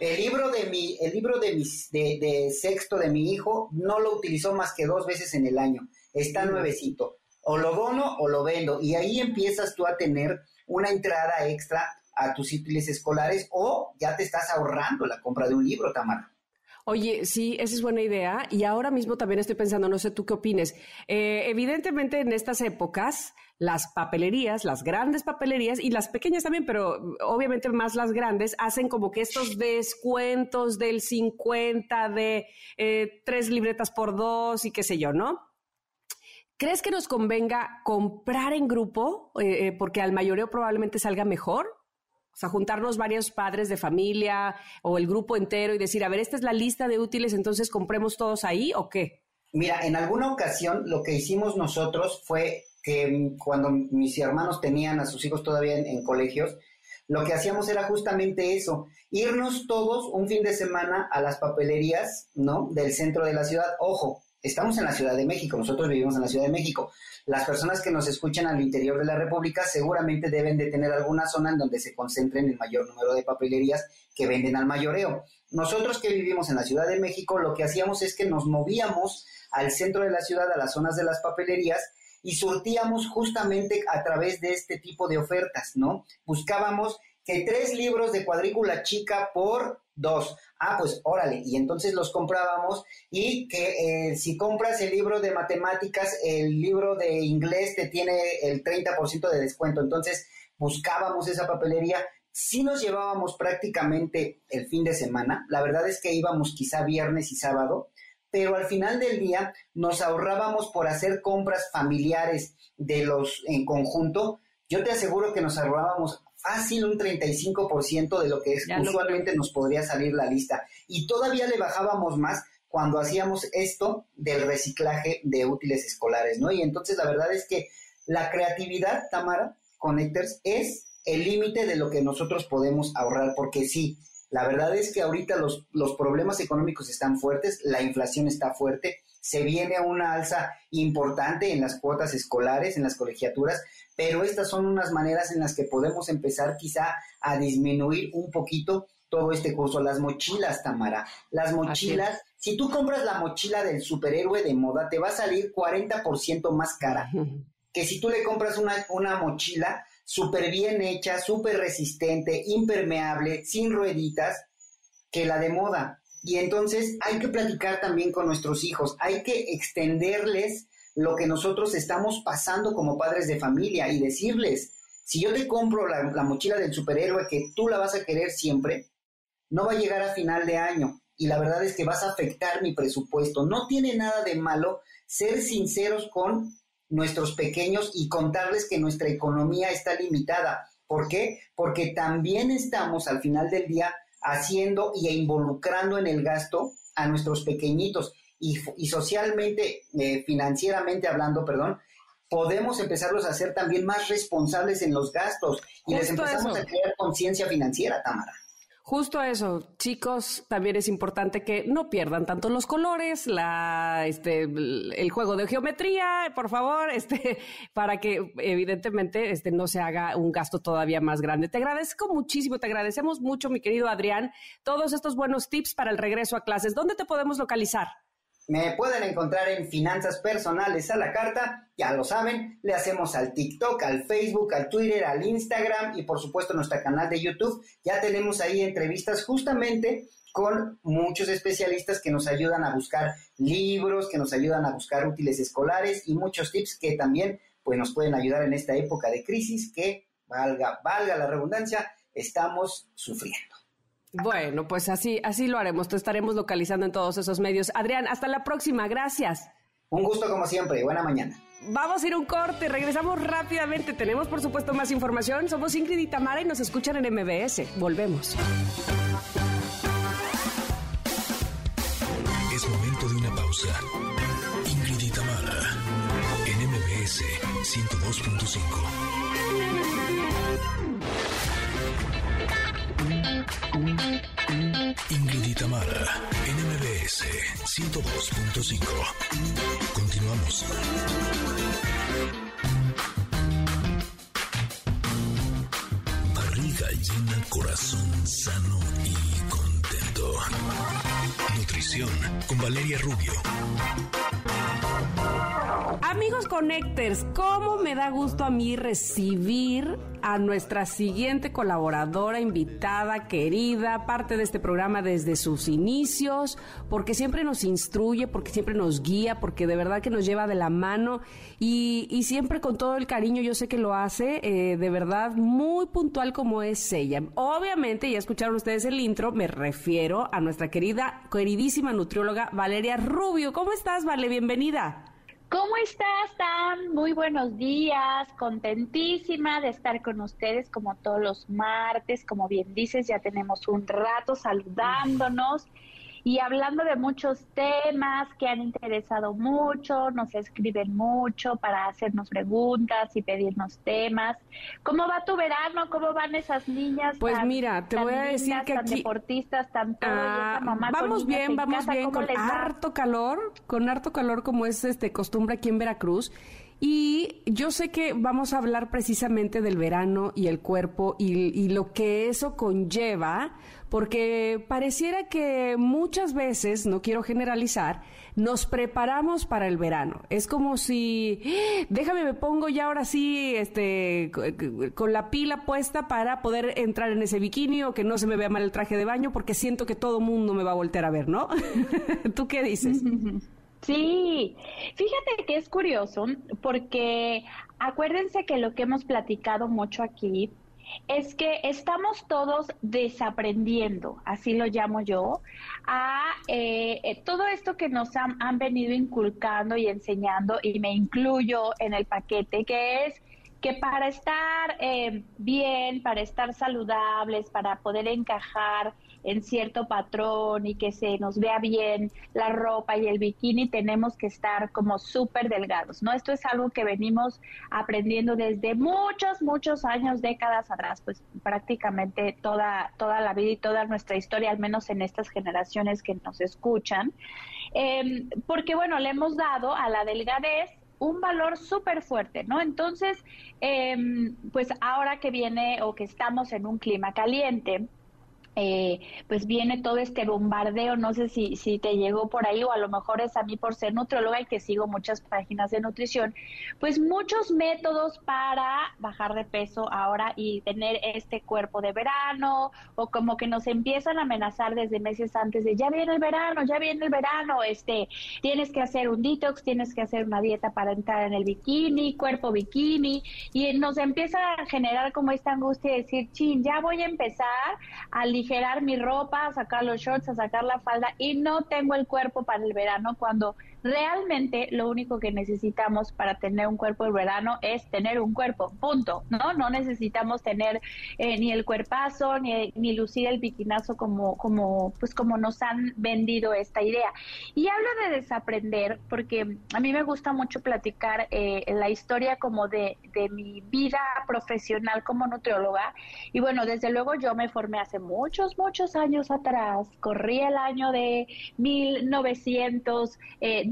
el libro de mi, el libro de, mis, de, sexto de mi hijo no lo utilizó más que dos veces en el año. Está nuevecito. O lo dono o lo vendo. Y ahí empiezas tú a tener una entrada extra a tus útiles escolares o ya te estás ahorrando la compra de un libro, Tamara. Oye, sí, esa es buena idea. Y ahora mismo también estoy pensando, no sé tú qué opines. Eh, evidentemente en estas épocas, las papelerías, las grandes papelerías y las pequeñas también, pero obviamente más las grandes, hacen como que estos descuentos del 50, de eh, tres libretas por dos y qué sé yo, ¿no? ¿Crees que nos convenga comprar en grupo? Eh, porque al mayoreo probablemente salga mejor. O sea, juntarnos varios padres de familia o el grupo entero y decir, a ver, esta es la lista de útiles, entonces compremos todos ahí o qué? Mira, en alguna ocasión lo que hicimos nosotros fue que cuando mis hermanos tenían a sus hijos todavía en, colegios, lo que hacíamos era justamente eso, irnos todos un fin de semana a las papelerías, ¿no? Del centro de la ciudad. Ojo, estamos en la Ciudad de México, nosotros vivimos en la Ciudad de México. Las personas que nos escuchan al interior de la República seguramente deben de tener alguna zona en donde se concentren el mayor número de papelerías que venden al mayoreo. Nosotros que vivimos en la Ciudad de México, lo que hacíamos es que nos movíamos al centro de la ciudad, a las zonas de las papelerías, y surtíamos justamente a través de este tipo de ofertas, ¿no? Buscábamos que tres libros de cuadrícula chica por dos. Ah, pues órale, y entonces los comprábamos y que eh, si compras el libro de matemáticas, el libro de inglés te tiene el 30% de descuento. Entonces buscábamos esa papelería. Sí nos llevábamos prácticamente el fin de semana. La verdad es que íbamos quizá viernes y sábado, pero al final del día nos ahorrábamos por hacer compras familiares de los en conjunto. Yo te aseguro que nos ahorrábamos fácil un 35% de lo que es, usualmente nos podría salir la lista. Y todavía le bajábamos más cuando hacíamos esto del reciclaje de útiles escolares, ¿no? Y entonces la verdad es que la creatividad, Tamara, Connectors, es el límite de lo que nosotros podemos ahorrar, porque sí, la verdad es que ahorita los, los problemas económicos están fuertes, la inflación está fuerte, se viene una alza importante en las cuotas escolares, en las colegiaturas, pero estas son unas maneras en las que podemos empezar quizá a disminuir un poquito todo este curso. Las mochilas, Tamara, las mochilas, si tú compras la mochila del superhéroe de moda, te va a salir 40% más cara que si tú le compras una, una mochila súper bien hecha, súper resistente, impermeable, sin rueditas, que la de moda. Y entonces hay que platicar también con nuestros hijos, hay que extenderles lo que nosotros estamos pasando como padres de familia y decirles, si yo te compro la, mochila del superhéroe que tú la vas a querer siempre, no va a llegar a final de año y la verdad es que vas a afectar mi presupuesto. No tiene nada de malo ser sinceros con nuestros pequeños y contarles que nuestra economía está limitada. ¿Por qué? Porque también estamos al final del día haciendo y involucrando en el gasto a nuestros pequeñitos y, socialmente, eh, financieramente hablando, perdón, podemos empezarlos a hacer también más responsables en los gastos y les empezamos a crear conciencia financiera, Tamara. Justo eso, chicos, también es importante que no pierdan tanto los colores, la, este, el juego de geometría, por favor, [LAUGHS] este, para que evidentemente este, no se haga un gasto todavía más grande. Te agradezco muchísimo, te agradecemos mucho, mi querido Adrián, todos estos buenos tips para el regreso a clases. ¿Dónde te podemos localizar? Me pueden encontrar en Finanzas Personales a la Carta, ya lo saben, le hacemos al TikTok, al Facebook, al Twitter, al Instagram y por supuesto nuestro canal de YouTube. Ya tenemos ahí entrevistas justamente con muchos especialistas que nos ayudan a buscar libros, que nos ayudan a buscar útiles escolares y muchos tips que también pues, nos pueden ayudar en esta época de crisis que, valga, valga la redundancia, estamos sufriendo. Bueno, pues así, así lo haremos. Te estaremos localizando en todos esos medios. Adrián, hasta la próxima. Gracias. Un gusto como siempre. Buena mañana. Vamos a ir un corte, regresamos rápidamente. Tenemos, por supuesto, más información. Somos Ingrid y Tamara y nos escuchan en MBS. Volvemos. Es momento de una pausa. Ingrid y Tamara en MBS 102.5. Ingrid y Tamara, NMBS 102.5. Continuamos. Barriga llena, corazón sano y contento. Nutrición con Valeria Rubio. Amigos Connectors, ¿cómo me da gusto a mí recibir a nuestra siguiente colaboradora, invitada, querida, parte de este programa desde sus inicios, porque siempre nos instruye, porque siempre nos guía, porque de verdad que nos lleva de la mano y, siempre con todo el cariño, yo sé que lo hace, eh, de verdad muy puntual como es ella. Obviamente, ya escucharon ustedes el intro, me refiero a nuestra querida, queridísima nutrióloga Valeria Rubio. ¿Cómo estás, Vale? Bienvenida. ¿Cómo estás, Tam? Muy buenos días, contentísima de estar con ustedes como todos los martes, como bien dices, ya tenemos un rato saludándonos y hablando de muchos temas que han interesado mucho, nos escriben mucho para hacernos preguntas y pedirnos temas. ¿Cómo va tu verano? ¿Cómo van esas niñas? Pues mira, te voy a decir que tan aquí deportistas, tan todo, y Ah, mamá vamos bien, en vamos casa, bien ¿cómo con harto calor, con harto calor como es este costumbre aquí en Veracruz. Y yo sé que vamos a hablar precisamente del verano y el cuerpo y, y lo que eso conlleva, porque pareciera que muchas veces, no quiero generalizar, nos preparamos para el verano. Es como si, "Ah, déjame, me pongo ya ahora sí, este, co- con la pila puesta para poder entrar en ese bikini o que no se me vea mal el traje de baño, porque siento que todo mundo me va a voltear a ver, ¿no? [LAUGHS] ¿Tú qué dices? [LAUGHS] Sí, fíjate que es curioso porque acuérdense que lo que hemos platicado mucho aquí es que estamos todos desaprendiendo, así lo llamo yo, a eh, eh, todo esto que nos han, venido inculcando y enseñando, y me incluyo en el paquete, que es que para estar eh, bien, para estar saludables, para poder encajar en cierto patrón y que se nos vea bien la ropa y el bikini, tenemos que estar como súper delgados, ¿no? Esto es algo que venimos aprendiendo desde muchos, muchos años, décadas atrás, pues prácticamente toda, toda la vida y toda nuestra historia, al menos en estas generaciones que nos escuchan, Eh, porque bueno, le hemos dado a la delgadez un valor súper fuerte, ¿no? Entonces, em, pues ahora que viene o que estamos en un clima caliente, eh, pues viene todo este bombardeo, no sé si, si te llegó por ahí o a lo mejor es a mí por ser nutrióloga y que sigo muchas páginas de nutrición, pues muchos métodos para bajar de peso ahora y tener este cuerpo de verano o como que nos empiezan a amenazar desde meses antes de ya viene el verano, ya viene el verano, este, tienes que hacer un detox, tienes que hacer una dieta para entrar en el bikini, cuerpo bikini y nos empieza a generar como esta angustia de decir, chin, ya voy a empezar a aligerar mi ropa, a sacar los shorts, a sacar la falda y no tengo el cuerpo para el verano cuando realmente lo único que necesitamos para tener un cuerpo de verano es tener un cuerpo, punto, ¿no? No necesitamos tener eh, ni el cuerpazo ni, ni lucir el bikinazo como, como, pues como nos han vendido esta idea. Y hablo de desaprender porque a mí me gusta mucho platicar eh, la historia como de, de mi vida profesional como nutrióloga y bueno, desde luego yo me formé hace muchos, muchos años atrás, corrí el año de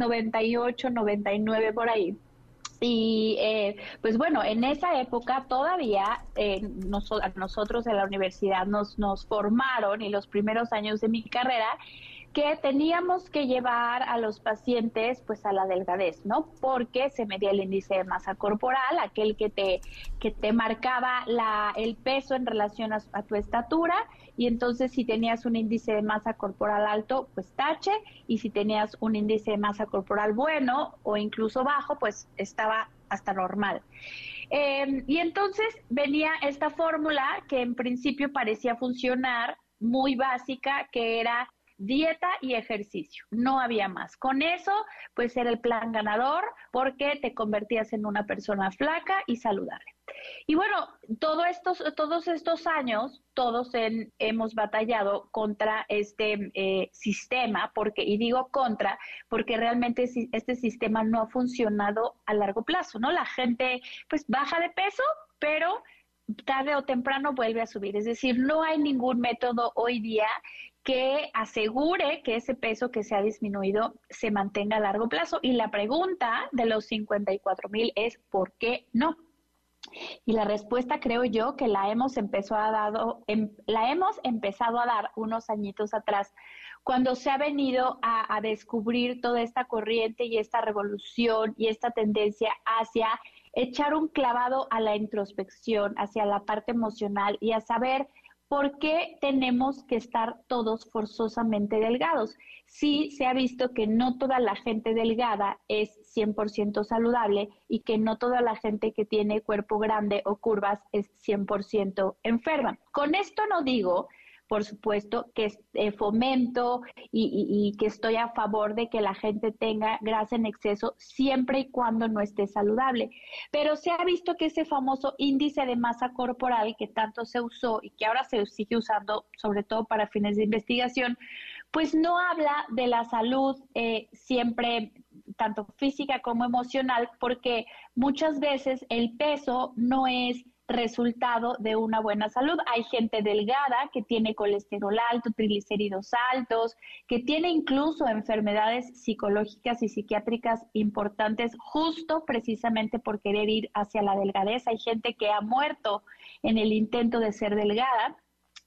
1998, 99 por ahí. Y eh, pues bueno, en esa época todavía eh, noso- a nosotros en la universidad nos, nos formaron y los primeros años de mi carrera que teníamos que llevar a los pacientes pues a la delgadez, ¿no? Porque se medía el índice de masa corporal, aquel que te que te marcaba la el peso en relación a, tu estatura y entonces si tenías un índice de masa corporal alto, pues tache y si tenías un índice de masa corporal bueno o incluso bajo, pues estaba hasta normal. Eh, y entonces venía esta fórmula que en principio parecía funcionar muy básica, que era dieta y ejercicio, no había más. Con eso, pues era el plan ganador porque te convertías en una persona flaca y saludable. Y bueno, todo estos, todos estos años, todos en- hemos batallado contra este eh, sistema, porque, y digo contra, porque realmente este sistema no ha funcionado a largo plazo, ¿no? La gente pues baja de peso, pero tarde o temprano vuelve a subir. Es decir, no hay ningún método hoy día que asegure que ese peso que se ha disminuido se mantenga a largo plazo. Y la pregunta de los 54 mil es ¿por qué no? Y la respuesta creo yo que la hemos empezado a dado, em- la hemos empezado a dar unos añitos atrás, cuando se ha venido a, a descubrir toda esta corriente y esta revolución y esta tendencia hacia echar un clavado a la introspección, hacia la parte emocional y a saber ¿por qué tenemos que estar todos forzosamente delgados? Sí se ha visto que no toda la gente delgada es 100% saludable y que no toda la gente que tiene cuerpo grande o curvas es 100% enferma. Con esto no digo por supuesto, que eh, fomento y, que estoy a favor de que la gente tenga grasa en exceso siempre y cuando no esté saludable. Pero se ha visto que ese famoso índice de masa corporal que tanto se usó y que ahora se sigue usando, sobre todo para fines de investigación, pues no habla de la salud eh, siempre tanto física como emocional, porque muchas veces el peso no es resultado de una buena salud. Hay gente delgada que tiene colesterol alto, triglicéridos altos, que tiene incluso enfermedades psicológicas y psiquiátricas importantes justo precisamente por querer ir hacia la delgadez. Hay gente que ha muerto en el intento de ser delgada.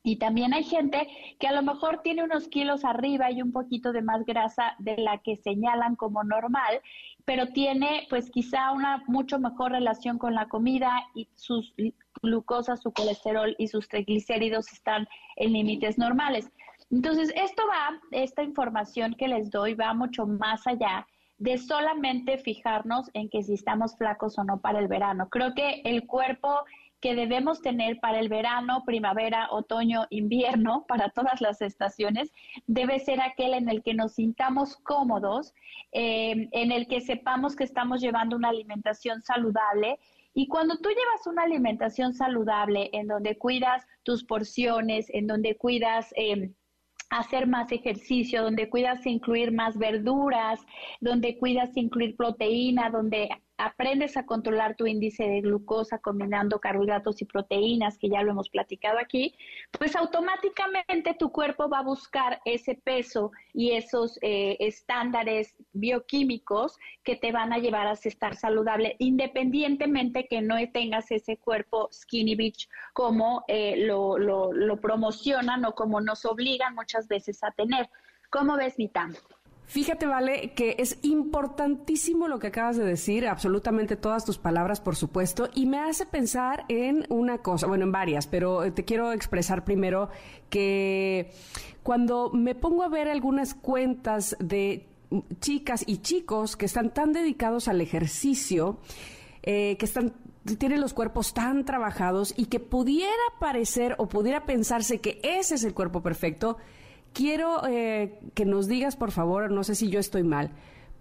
Y también hay gente que a lo mejor tiene unos kilos arriba y un poquito de más grasa de la que señalan como normal pero tiene pues quizá una mucho mejor relación con la comida y sus glucosa, su colesterol y sus triglicéridos están en límites normales. Entonces, esto va, esta información que les doy va mucho más allá de solamente fijarnos en que si estamos flacos o no para el verano. Creo que el cuerpo que debemos tener para el verano, primavera, otoño, invierno, [LAUGHS] para todas las estaciones, debe ser aquel en el que nos sintamos cómodos, eh, en el que sepamos que estamos llevando una alimentación saludable. Y cuando tú llevas una alimentación saludable, en donde cuidas tus porciones, en donde cuidas... Eh, hacer más ejercicio, donde cuidas incluir más verduras, donde cuidas incluir proteína, donde aprendes a controlar tu índice de glucosa combinando carbohidratos y proteínas, que ya lo hemos platicado aquí, pues automáticamente tu cuerpo va a buscar ese peso y esos eh, estándares bioquímicos que te van a llevar a estar saludable, independientemente que no tengas ese cuerpo skinny bitch como eh, lo, lo, lo promocionan o como nos obligan muchas veces a tener. ¿Cómo ves, mi Fíjate, Vale, que es importantísimo lo que acabas de decir, absolutamente todas tus palabras, por supuesto, y me hace pensar en una cosa, bueno, en varias, pero eh, te quiero expresar primero que cuando me pongo a ver algunas cuentas de chicas y chicos que están tan dedicados al ejercicio, eh, que están tienen los cuerpos tan trabajados y que pudiera parecer o pudiera pensarse que ese es el cuerpo perfecto, quiero eh, que nos digas, por favor, no sé si yo estoy mal,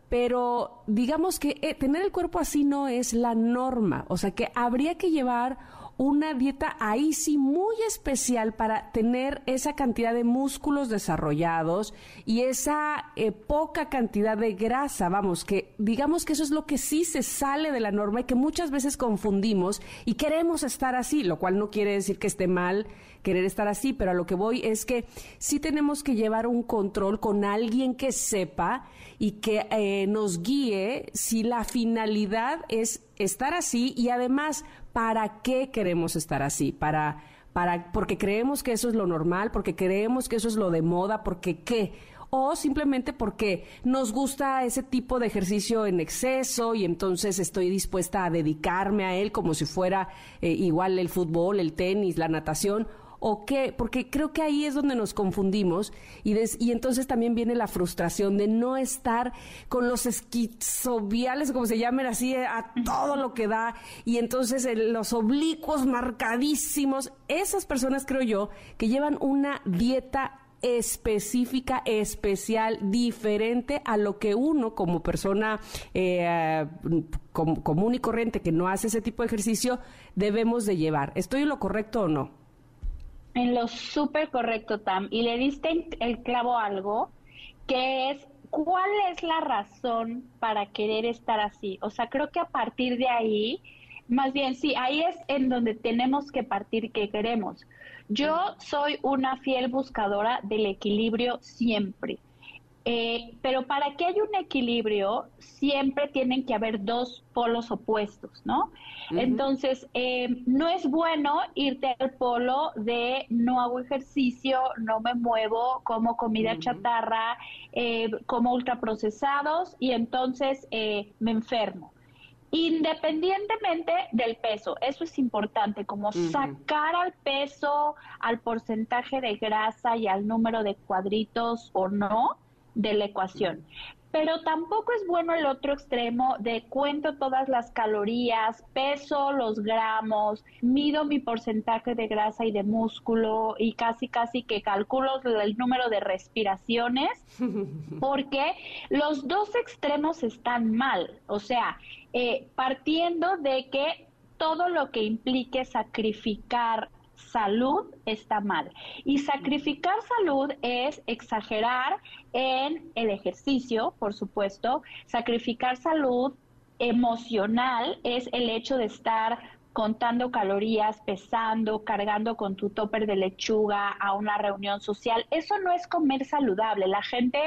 pero digamos que eh, tener el cuerpo así no es la norma, o sea que habría que llevar una dieta ahí sí muy especial para tener esa cantidad de músculos desarrollados y esa eh, poca cantidad de grasa, vamos, que digamos que eso es lo que sí se sale de la norma y que muchas veces confundimos y queremos estar así, lo cual no quiere decir que esté mal querer estar así, pero a lo que voy es que sí tenemos que llevar un control con alguien que sepa y que eh, nos guíe si la finalidad es estar así y además para qué queremos estar así, para para porque creemos que eso es lo normal, porque creemos que eso es lo de moda, porque qué o simplemente porque nos gusta ese tipo de ejercicio en exceso y entonces estoy dispuesta a dedicarme a él como si fuera eh, igual el fútbol, el tenis, la natación o qué? Porque creo que ahí es donde nos confundimos y, y entonces también viene la frustración de no estar con los esquizoviales, como se llamen así, a todo lo que da y entonces los oblicuos marcadísimos. Esas personas, creo yo, que llevan una dieta específica, especial, diferente a lo que uno como persona eh, común y corriente que no hace ese tipo de ejercicio debemos de llevar. ¿Estoy en lo correcto o no? En lo súper correcto, Tam. Y le diste el clavo algo, que es cuál es la razón para querer estar así. O sea, creo que a partir de ahí, más bien, sí, ahí es en donde tenemos que partir que queremos. Yo soy una fiel buscadora del equilibrio siempre. Eh, pero para que haya un equilibrio, siempre tienen que haber dos polos opuestos, ¿no? Entonces, eh, no es bueno irte al polo de no hago ejercicio, no me muevo, como comida chatarra, eh, como ultraprocesados y entonces me enfermo independientemente del peso. Eso es importante, como sacar al peso, al porcentaje de grasa y al número de cuadritos o no, de la ecuación. Pero tampoco es bueno el otro extremo de cuento todas las calorías, peso los gramos, mido mi porcentaje de grasa y de músculo y casi casi que calculo el número de respiraciones, [LAUGHS] porque los dos extremos están mal. O sea, eh, partiendo de que todo lo que implique sacrificar salud está mal. Y sacrificar salud es exagerar en el ejercicio, por supuesto. Sacrificar salud emocional es el hecho de estar contando calorías, pesando, cargando con tu topper de lechuga a una reunión social. Eso no es comer saludable. La gente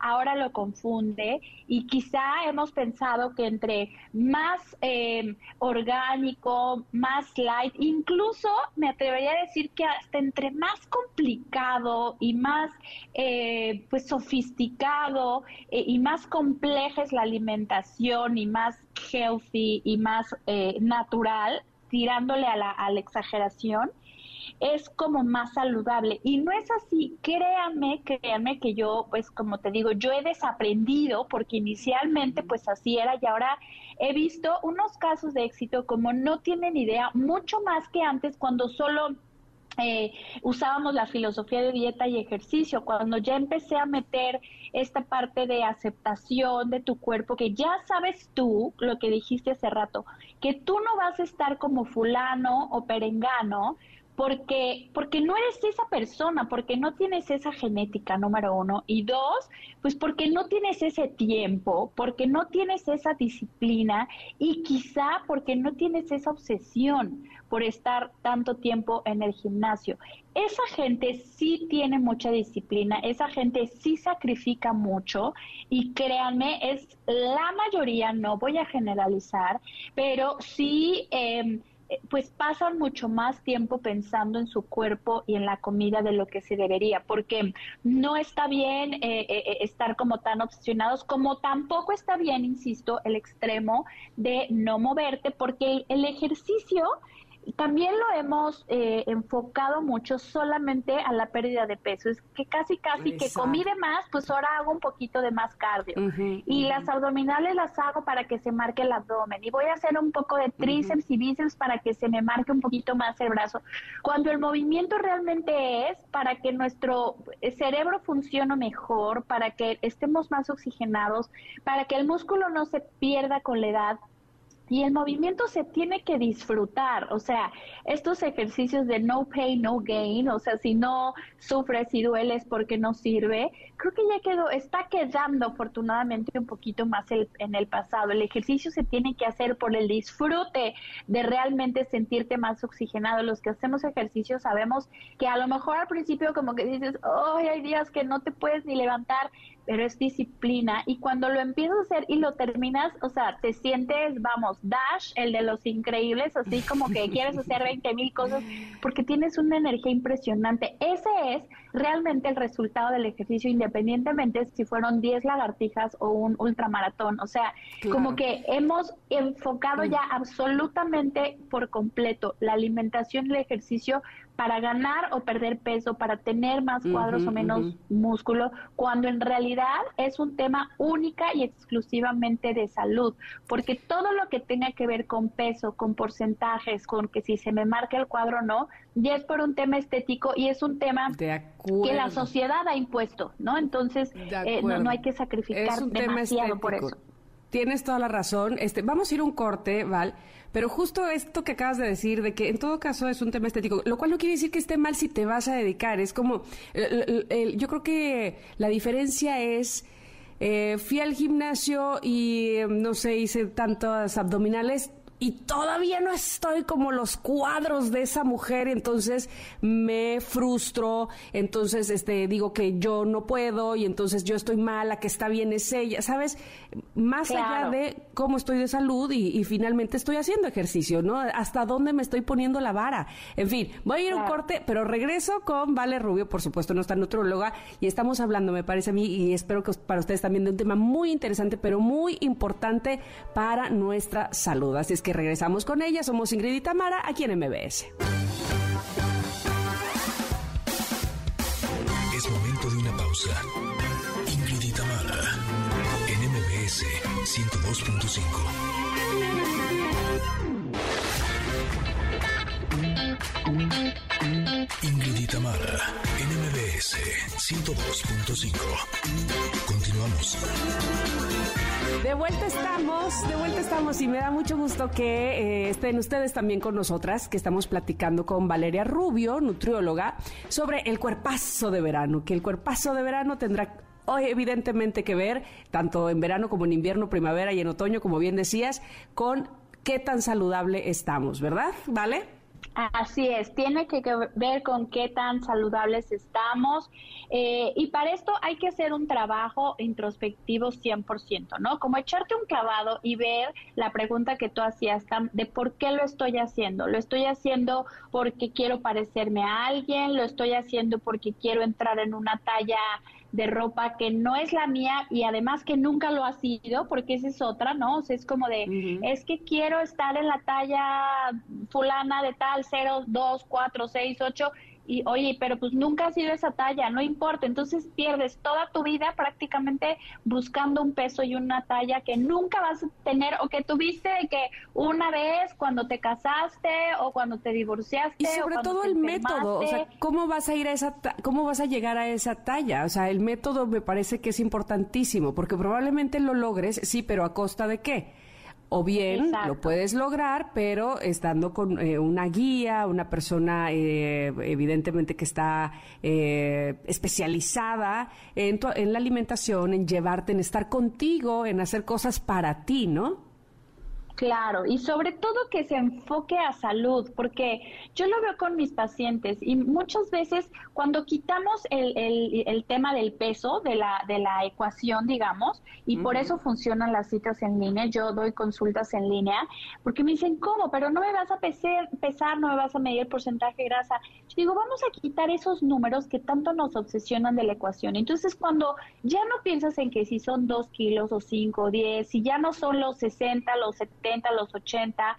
ahora lo confunde y quizá hemos pensado que entre más eh, orgánico, más light, incluso me atrevería a decir que hasta entre más complicado y más eh, pues sofisticado eh, y más compleja es la alimentación y más healthy y más natural, tirándole a la, a la exageración, es como más saludable. Y no es así, créanme, créanme que yo, pues como te digo, yo he desaprendido porque inicialmente pues así era y ahora he visto unos casos de éxito como no tienen idea, mucho más que antes cuando solo eh, usábamos la filosofía de dieta y ejercicio. Cuando ya empecé a meter esta parte de aceptación de tu cuerpo, que ya sabes tú, lo que dijiste hace rato, que tú no vas a estar como fulano o perengano, porque, porque no eres esa persona, porque no tienes esa genética, número uno, y dos, pues porque no tienes ese tiempo, porque no tienes esa disciplina y quizá porque no tienes esa obsesión por estar tanto tiempo en el gimnasio. Esa gente sí tiene mucha disciplina, esa gente sí sacrifica mucho y créanme, es la mayoría, no voy a generalizar, pero sí... Eh, pues pasan mucho más tiempo pensando en su cuerpo y en la comida de lo que se debería, porque no está bien eh, eh, estar como tan obsesionados, como tampoco está bien, insisto, el extremo de no moverte, porque el ejercicio también lo hemos eh, enfocado mucho solamente a la pérdida de peso. Es que casi, casi que comí de más, pues ahora hago un poquito de más cardio. y las abdominales las hago para que se marque el abdomen. Y voy a hacer un poco de tríceps y bíceps para que se me marque un poquito más el brazo. Cuando el movimiento realmente es para que nuestro cerebro funcione mejor, para que estemos más oxigenados, para que el músculo no se pierda con la edad y el movimiento se tiene que disfrutar, o sea, estos ejercicios de no pay, no gain, o sea, si no sufres y dueles porque no sirve, creo que ya quedó, está quedando afortunadamente un poquito más en el pasado. El ejercicio se tiene que hacer por el disfrute de realmente sentirte más oxigenado. Los que hacemos ejercicio sabemos que a lo mejor al principio como que dices, oh, hay días que no te puedes ni levantar, pero es disciplina y cuando lo empiezas a hacer y lo terminas, o sea, te sientes, vamos, Dash, el de los increíbles, así como que quieres hacer 20 mil cosas porque tienes una energía impresionante. Ese es realmente el resultado del ejercicio independientemente si fueron 10 lagartijas o un ultramaratón. O sea, como que hemos enfocado ya absolutamente por completo la alimentación y el ejercicio para ganar o perder peso, para tener más cuadros o menos músculo, cuando en realidad es un tema única y exclusivamente de salud, porque todo lo que tenga que ver con peso, con porcentajes, con que si se me marca el cuadro o no, ya es por un tema estético y es un tema que la sociedad ha impuesto, ¿no? Entonces, eh, no, hay que sacrificar demasiado por eso. Tienes toda la razón. Este, vamos a ir un corte, Val. Pero justo esto que acabas de decir, de que en todo caso es un tema estético, lo cual no quiere decir que esté mal si te vas a dedicar. Es como, yo creo que la diferencia es, eh, fui al gimnasio y, no sé, hice tantas abdominales, y todavía no estoy como los cuadros de esa mujer, entonces me frustro, entonces este digo que yo no puedo y entonces yo estoy mala, que está bien es ella, ¿sabes? Más allá de cómo estoy de salud y, finalmente estoy haciendo ejercicio, ¿no? Hasta dónde me estoy poniendo la vara. En fin, voy a ir a un corte, pero regreso con Vale Rubio, por supuesto, nuestra nutróloga, y estamos hablando, me parece a mí, y espero que para ustedes también de un tema muy interesante, pero muy importante para nuestra salud. Así es que regresamos con ella. Somos Ingrid y Tamara aquí en MBS. Es momento de una pausa. Ingrid y Tamara en MBS 102.5. Ingrid y Tamara, NMBS 102.5. Continuamos. De vuelta estamos, de vuelta estamos y me da mucho gusto que eh, estén ustedes también con nosotras, que estamos platicando con Valeria Rubio, nutrióloga, sobre el cuerpazo de verano, que el cuerpazo de verano tendrá hoy evidentemente que ver, tanto en verano como en invierno, primavera y en otoño, como bien decías, con qué tan saludable estamos, ¿verdad? ¿Vale? Así es, tiene que ver con qué tan saludables estamos eh, y para esto hay que hacer un trabajo introspectivo 100%, ¿no? Como echarte un clavado y ver la pregunta que tú hacías de por qué lo estoy haciendo. Lo estoy haciendo porque quiero parecerme a alguien, lo estoy haciendo porque quiero entrar en una talla de ropa que no es la mía y además que nunca lo ha sido, porque esa es otra, ¿no? O sea, es como de, es que quiero estar en la talla fulana de tal 0, 2, 4, 6, 8 y oye, pero pues nunca ha sido esa talla, no importa, entonces pierdes toda tu vida prácticamente buscando un peso y una talla que nunca vas a tener o que tuviste que una vez cuando te casaste o cuando te divorciaste. Y sobre todo el método, o sea, ¿cómo vas a ir a esa, cómo vas a llegar a esa talla? O sea, el método me parece que es importantísimo porque probablemente lo logres, sí, pero a costa de qué? O bien lo puedes lograr, pero estando con eh, una guía, una persona eh, evidentemente que está eh, especializada en, en la alimentación, en llevarte, en estar contigo, en hacer cosas para ti, ¿no? Claro, y sobre todo que se enfoque a salud, porque yo lo veo con mis pacientes y muchas veces cuando quitamos el, el, tema del peso de la, de la ecuación, digamos, y por eso funcionan las citas en línea, yo doy consultas en línea, porque me dicen, ¿cómo? Pero no me vas a pesar, pesar no me vas a medir el porcentaje de grasa. Yo digo, vamos a quitar esos números que tanto nos obsesionan de la ecuación. Entonces, cuando ya no piensas en que si son dos kilos o cinco o diez, si ya no son los 60, los 70, los 80,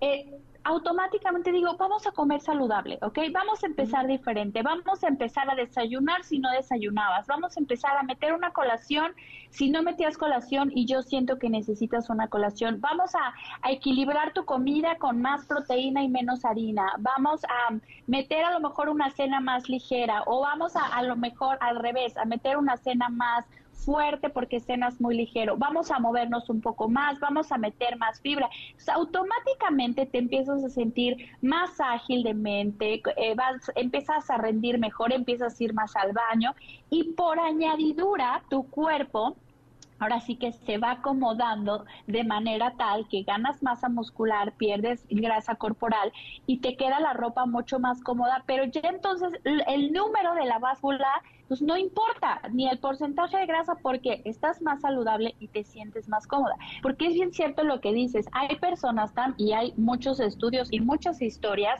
eh, automáticamente digo, vamos a comer saludable, ¿ok? Vamos a empezar diferente, vamos a empezar a desayunar si no desayunabas, vamos a empezar a meter una colación si no metías colación y yo siento que necesitas una colación, vamos a, equilibrar tu comida con más proteína y menos harina, vamos a meter a lo mejor una cena más ligera o vamos a a lo mejor al revés, a meter una cena más fuerte porque cenas muy ligero, vamos a movernos un poco más, vamos a meter más fibra. automáticamente te empiezas a sentir más ágil de mente, eh, vas, empiezas a rendir mejor, empiezas a ir más al baño y por añadidura tu cuerpo ahora sí que se va acomodando de manera tal que ganas masa muscular, pierdes grasa corporal y te queda la ropa mucho más cómoda, pero ya entonces el número de la báscula pues no importa ni el porcentaje de grasa porque estás más saludable y te sientes más cómoda. Porque es bien cierto lo que dices, hay personas tan y hay muchos estudios y muchas historias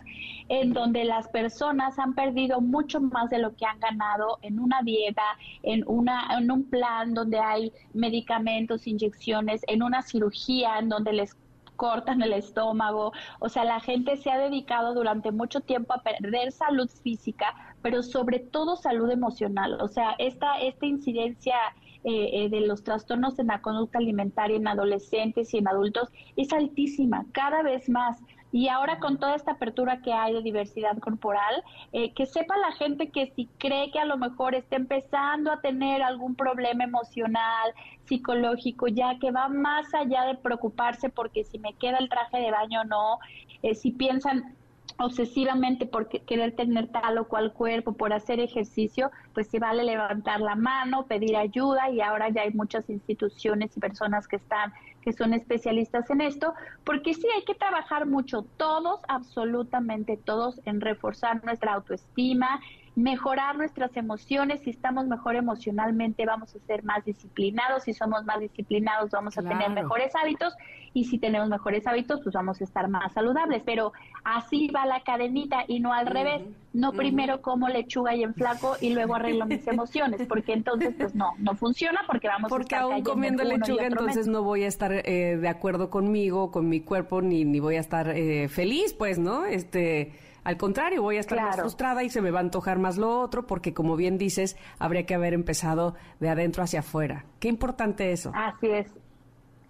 en donde las personas han perdido mucho más de lo que han ganado en una dieta, en una en un plan donde hay medicamentos, inyecciones, en una cirugía en donde les cortan el estómago, o sea, la gente se ha dedicado durante mucho tiempo a perder salud física, pero sobre todo salud emocional, o sea, esta, esta incidencia eh, eh, de los trastornos en la conducta alimentaria en adolescentes y en adultos es altísima, cada vez más. Y ahora con toda esta apertura que hay de diversidad corporal, eh, que sepa la gente que si cree que a lo mejor está empezando a tener algún problema emocional, psicológico, ya que va más allá de preocuparse porque si me queda el traje de baño o no, eh, si piensan obsesivamente por querer tener tal o cual cuerpo, por hacer ejercicio, pues se vale levantar la mano, pedir ayuda y ahora ya hay muchas instituciones y personas que están que son especialistas en esto, porque sí hay que trabajar mucho todos, absolutamente todos en reforzar nuestra autoestima, mejorar nuestras emociones. Si estamos mejor emocionalmente, vamos a ser más disciplinados. Si somos más disciplinados, vamos a tener mejores hábitos. Y si tenemos mejores hábitos, pues vamos a estar más saludables. Pero así va la cadenita y no al revés. No primero como lechuga y en flaco y luego arreglo mis [LAUGHS] emociones, porque entonces pues no, no funciona porque vamos porque a estar aún comiendo lechuga entonces no voy a estar eh, de acuerdo conmigo, con mi cuerpo, ni, ni voy a estar eh, feliz, pues, ¿no? Este al contrario, voy a estar más frustrada y se me va a antojar más lo otro porque, como bien dices, habría que haber empezado de adentro hacia afuera. Qué importante eso. Así es.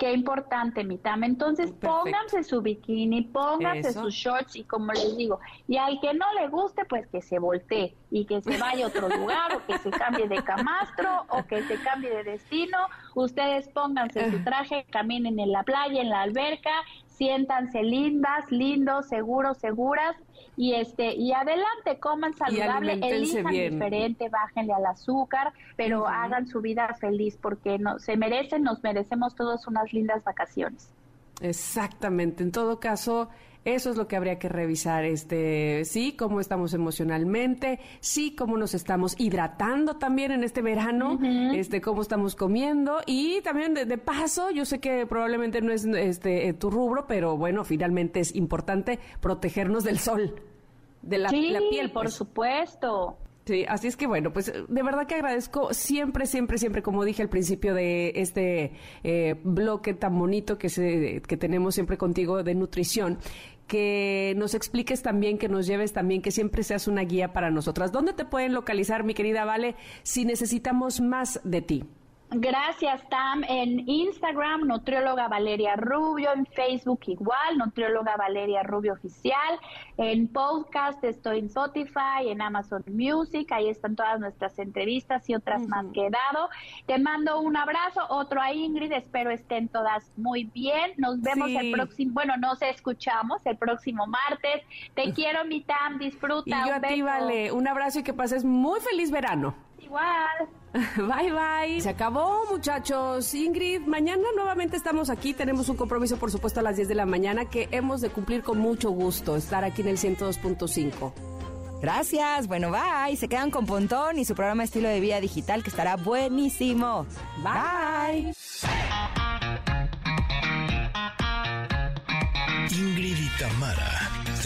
Qué importante, mi Tam. Entonces, pónganse su bikini, pónganse sus shorts y como les digo, y al que no le guste, pues que se voltee y que se vaya a otro [LAUGHS] lugar o que se cambie de camastro o que se cambie de destino. Ustedes pónganse su traje, caminen en la playa, en la alberca, siéntanse lindas, lindos, seguros, seguras y este y adelante coman saludable, elijan diferente, bájenle al azúcar, pero hagan su vida feliz porque no se merecen, nos merecemos todos unas lindas vacaciones. Exactamente. En todo caso, eso es lo que habría que revisar, este, sí, cómo estamos emocionalmente, sí, cómo nos estamos hidratando también en este verano, este, cómo estamos comiendo y también de, paso, yo sé que probablemente no es este tu rubro, pero bueno, finalmente es importante protegernos del sol, de la, sí, la piel. por pues. supuesto. Sí, así es que bueno, pues de verdad que agradezco siempre, siempre, siempre, como dije al principio de este eh, bloque tan bonito que, se, que tenemos siempre contigo de nutrición, que nos expliques también, que nos lleves también, que siempre seas una guía para nosotras. ¿Dónde te pueden localizar, mi querida Vale, si necesitamos más de ti? Gracias, Tam. En Instagram, nutrióloga Valeria Rubio. En Facebook, igual, nutrióloga Valeria Rubio Oficial. En podcast, estoy en Spotify, en Amazon Music. Ahí están todas nuestras entrevistas y otras más que he dado. Te mando un abrazo, otro a Ingrid. Espero estén todas muy bien. Nos vemos el próximo, bueno, nos escuchamos el próximo martes. Te quiero, mi Tam. Disfruta. Y yo a ti, Vale. Un abrazo y que pases muy feliz verano. Igual. [LAUGHS] Bye bye. Se acabó, muchachos. Ingrid, mañana nuevamente estamos aquí. Tenemos un compromiso, por supuesto, a las 10 de la mañana que hemos de cumplir con mucho gusto. Estar aquí en el 102.5. Gracias. Bueno, bye. Se quedan con Pontón y su programa Estilo de Vida Digital que estará buenísimo. Bye. Ingrid y Tamara